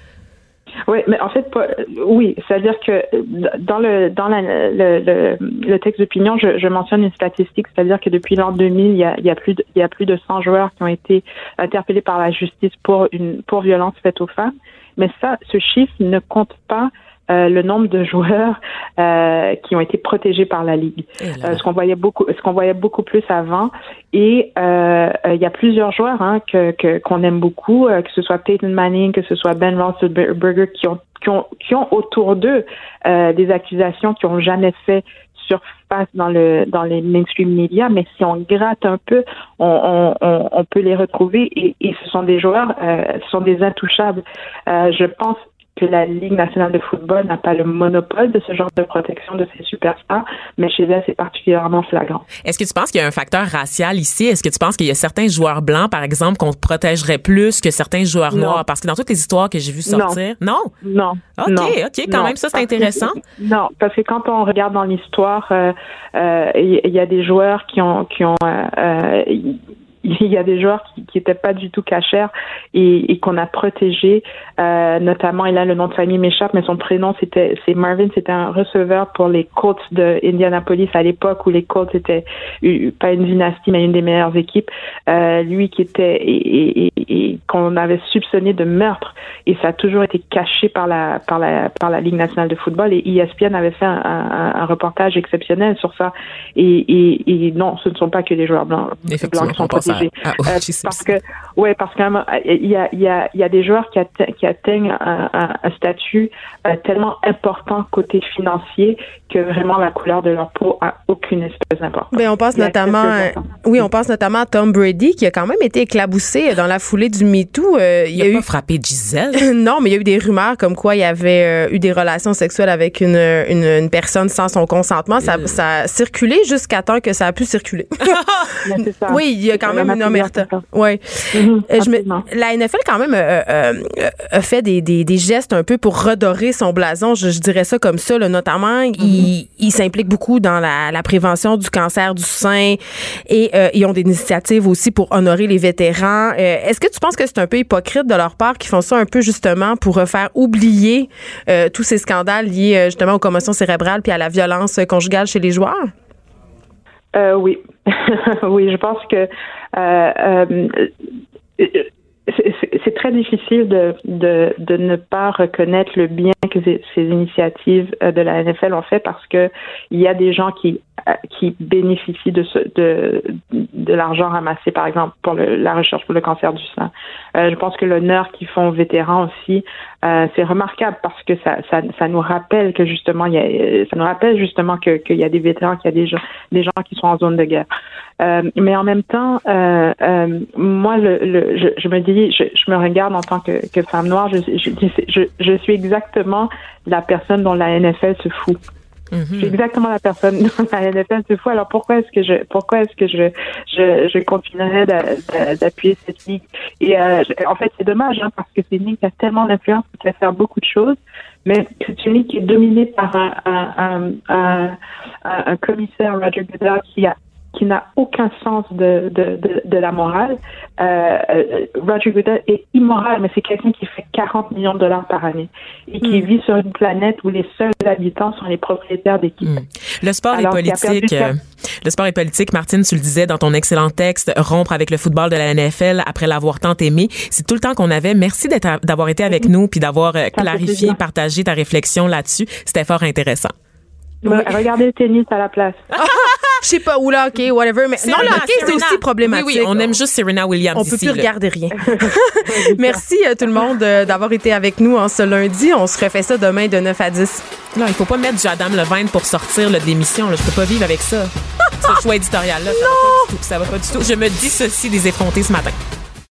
Speaker 7: Oui, mais en fait, pas- oui, c'est-à-dire que euh, dans le dans la, le, le, le texte d'opinion, je, je mentionne une statistique, c'est-à-dire que depuis l'an 2000, il y a, il y a plus de, il y a plus de 100 joueurs qui ont été interpellés par la justice pour une pour violence faite aux femmes. Mais ça, ce chiffre ne compte pas euh, le nombre de joueurs euh, qui ont été protégés par la ligue. Euh, ce qu'on voyait beaucoup, ce qu'on voyait beaucoup plus avant. Et euh, il y a plusieurs joueurs hein, que qu'on aime beaucoup, euh, que ce soit Peyton Manning, que ce soit Ben Roethlisberger, qui ont qui ont qui ont autour d'eux euh, des accusations qui ont jamais fait surface dans le dans les mainstream médias, mais si on gratte un peu, on, on, on, on peut les retrouver et, et ce sont des joueurs, euh, ce sont des intouchables. Euh, je pense que la Ligue nationale de football n'a pas le monopole de ce genre de protection de ces superstars, mais chez elle, c'est particulièrement flagrant.
Speaker 4: Est-ce que tu penses qu'il y a un facteur racial ici? Est-ce que tu penses qu'il y a certains joueurs blancs, par exemple, qu'on protégerait plus que certains joueurs
Speaker 7: Non.
Speaker 4: noirs? Parce que dans toutes les histoires que j'ai vues sortir, non?
Speaker 7: Non.
Speaker 4: OK,
Speaker 7: non,
Speaker 4: OK, quand
Speaker 7: non.
Speaker 4: même, ça, c'est
Speaker 7: que-
Speaker 4: intéressant.
Speaker 7: Non, parce que quand on regarde dans l'histoire, euh, euh, il y, a des joueurs qui ont, qui ont, euh, euh, il y a des joueurs qui qui étaient pas du tout cachers et, et qu'on a protégés, euh, notamment, et là le nom de famille m'échappe, mais son prénom c'était c'est Marvin, c'était un receveur pour les Colts de Indianapolis à l'époque où les Colts étaient pas une dynastie mais une des meilleures équipes. Euh, lui qui était et, et, et- qu'on avait soupçonné de meurtre. Et ça a toujours été caché par la par la par la Ligue nationale de football. Et ESPN avait fait un, un- un reportage exceptionnel sur ça. Et, et, et non ce ne sont pas que les joueurs blancs,
Speaker 4: Effectivement,
Speaker 7: blancs qui sont
Speaker 4: on pense à-
Speaker 7: protégés
Speaker 4: à
Speaker 7: Euh, parce que ouais parce qu'il y a il y a il y a des joueurs qui atteignent, qui atteignent un, un- un statut euh, tellement important côté financier que vraiment la couleur de leur peau a aucune espèce d'importance.
Speaker 3: Ben, on pense notamment, oui, on pense notamment à Tom Brady qui a quand même été éclaboussé dans la foulée du MeToo. Euh, il
Speaker 4: Il
Speaker 3: y a
Speaker 4: a
Speaker 3: eu
Speaker 4: pas frappé Gisèle.
Speaker 3: non, mais il y a eu des rumeurs comme quoi il y avait euh, eu des relations sexuelles avec une, une, une personne sans son consentement. Ça, ça a circulé jusqu'à temps que ça a pu circuler. Oui, il y a quand même
Speaker 7: a
Speaker 3: une omerta. Ouais.
Speaker 7: Mhm,
Speaker 3: Euh, je me-
Speaker 7: absolument.
Speaker 3: la NFL, quand même, euh, euh, euh, a fait des, des, des gestes un peu pour redorer son blason, je, je dirais ça comme ça. là. Notamment, il, il s'implique beaucoup dans la, la prévention du cancer du sein et euh, ils ont des initiatives aussi pour honorer les vétérans. Euh, Est-ce que tu penses que c'est un peu hypocrite de leur part qu'ils font ça un peu justement pour faire oublier euh, tous ces scandales liés justement aux commotions cérébrales puis à la violence conjugale chez les joueurs?
Speaker 7: Euh, oui, oui, je pense que euh, euh, c'est- très difficile de, de, ne pas reconnaître le bien que ces, initiatives de la NFL ont fait parce que il y a des gens qui qui bénéficient de ce, de de l'argent ramassé par exemple pour le, la recherche pour le cancer du sein. Euh, je pense que l'honneur qu'ils font aux vétérans aussi euh, c'est remarquable parce que ça, ça ça nous rappelle que justement il y a ça nous rappelle justement que qu'il y a des vétérans qu'il y a des gens des gens qui sont en zone de guerre. Euh, mais en même temps, euh, euh, moi, le, le, je, je me dis, je, je me regarde en tant que, que femme noire, je, je, je suis exactement la personne dont la NFL se fout. Je suis exactement la personne dont NFL se fout. Alors pourquoi est-ce que je, pourquoi est-ce que je, je, je continuerai d'a- d'a- d'appuyer cette ligue? Et euh, en fait, c'est dommage hein, parce que c'est une ligue qui a tellement d'influence, qui peut faire beaucoup de choses, mais c'est une ligue qui est dominée par un, un, un- un commissaire Roger Goodell qui a qui n'a aucun sens de, de, de, de la morale. Euh, euh, Roger Goodell est immoral, mais c'est quelqu'un qui fait 40 millions de dollars par année et qui vit sur une planète où les seuls habitants sont les propriétaires d'équipes.
Speaker 4: Hmm. Le sport est
Speaker 7: perdu
Speaker 4: politique. euh, le sport est politique. Martine, tu le disais dans ton excellent texte, rompre avec le football de la NFL après l'avoir tant aimé. C'est tout le temps qu'on avait. Merci d'avoir été avec nous puis d'avoir clarifié, partagé ta réflexion là-dessus. C'était fort intéressant.
Speaker 7: Regardez le tennis à la place.
Speaker 3: Je sais pas où là, ok, whatever. Mais non, le hockey, c'est
Speaker 4: Serena.
Speaker 3: aussi problématique.
Speaker 4: Oui, oui, on aime juste Serena Williams
Speaker 3: On peut
Speaker 4: ici,
Speaker 3: plus
Speaker 4: là.
Speaker 3: regarder rien. Merci euh, tout le monde euh, d'avoir été avec nous en ce lundi. On se refait ça demain de 9 à 10.
Speaker 4: Non, il faut pas mettre du Adam Levine pour sortir là, de l'émission. là. Je peux pas vivre avec ça. Ce choix éditorial-là, ça va pas du tout. Ça va pas du tout. Je me dissocie des effrontés ce matin.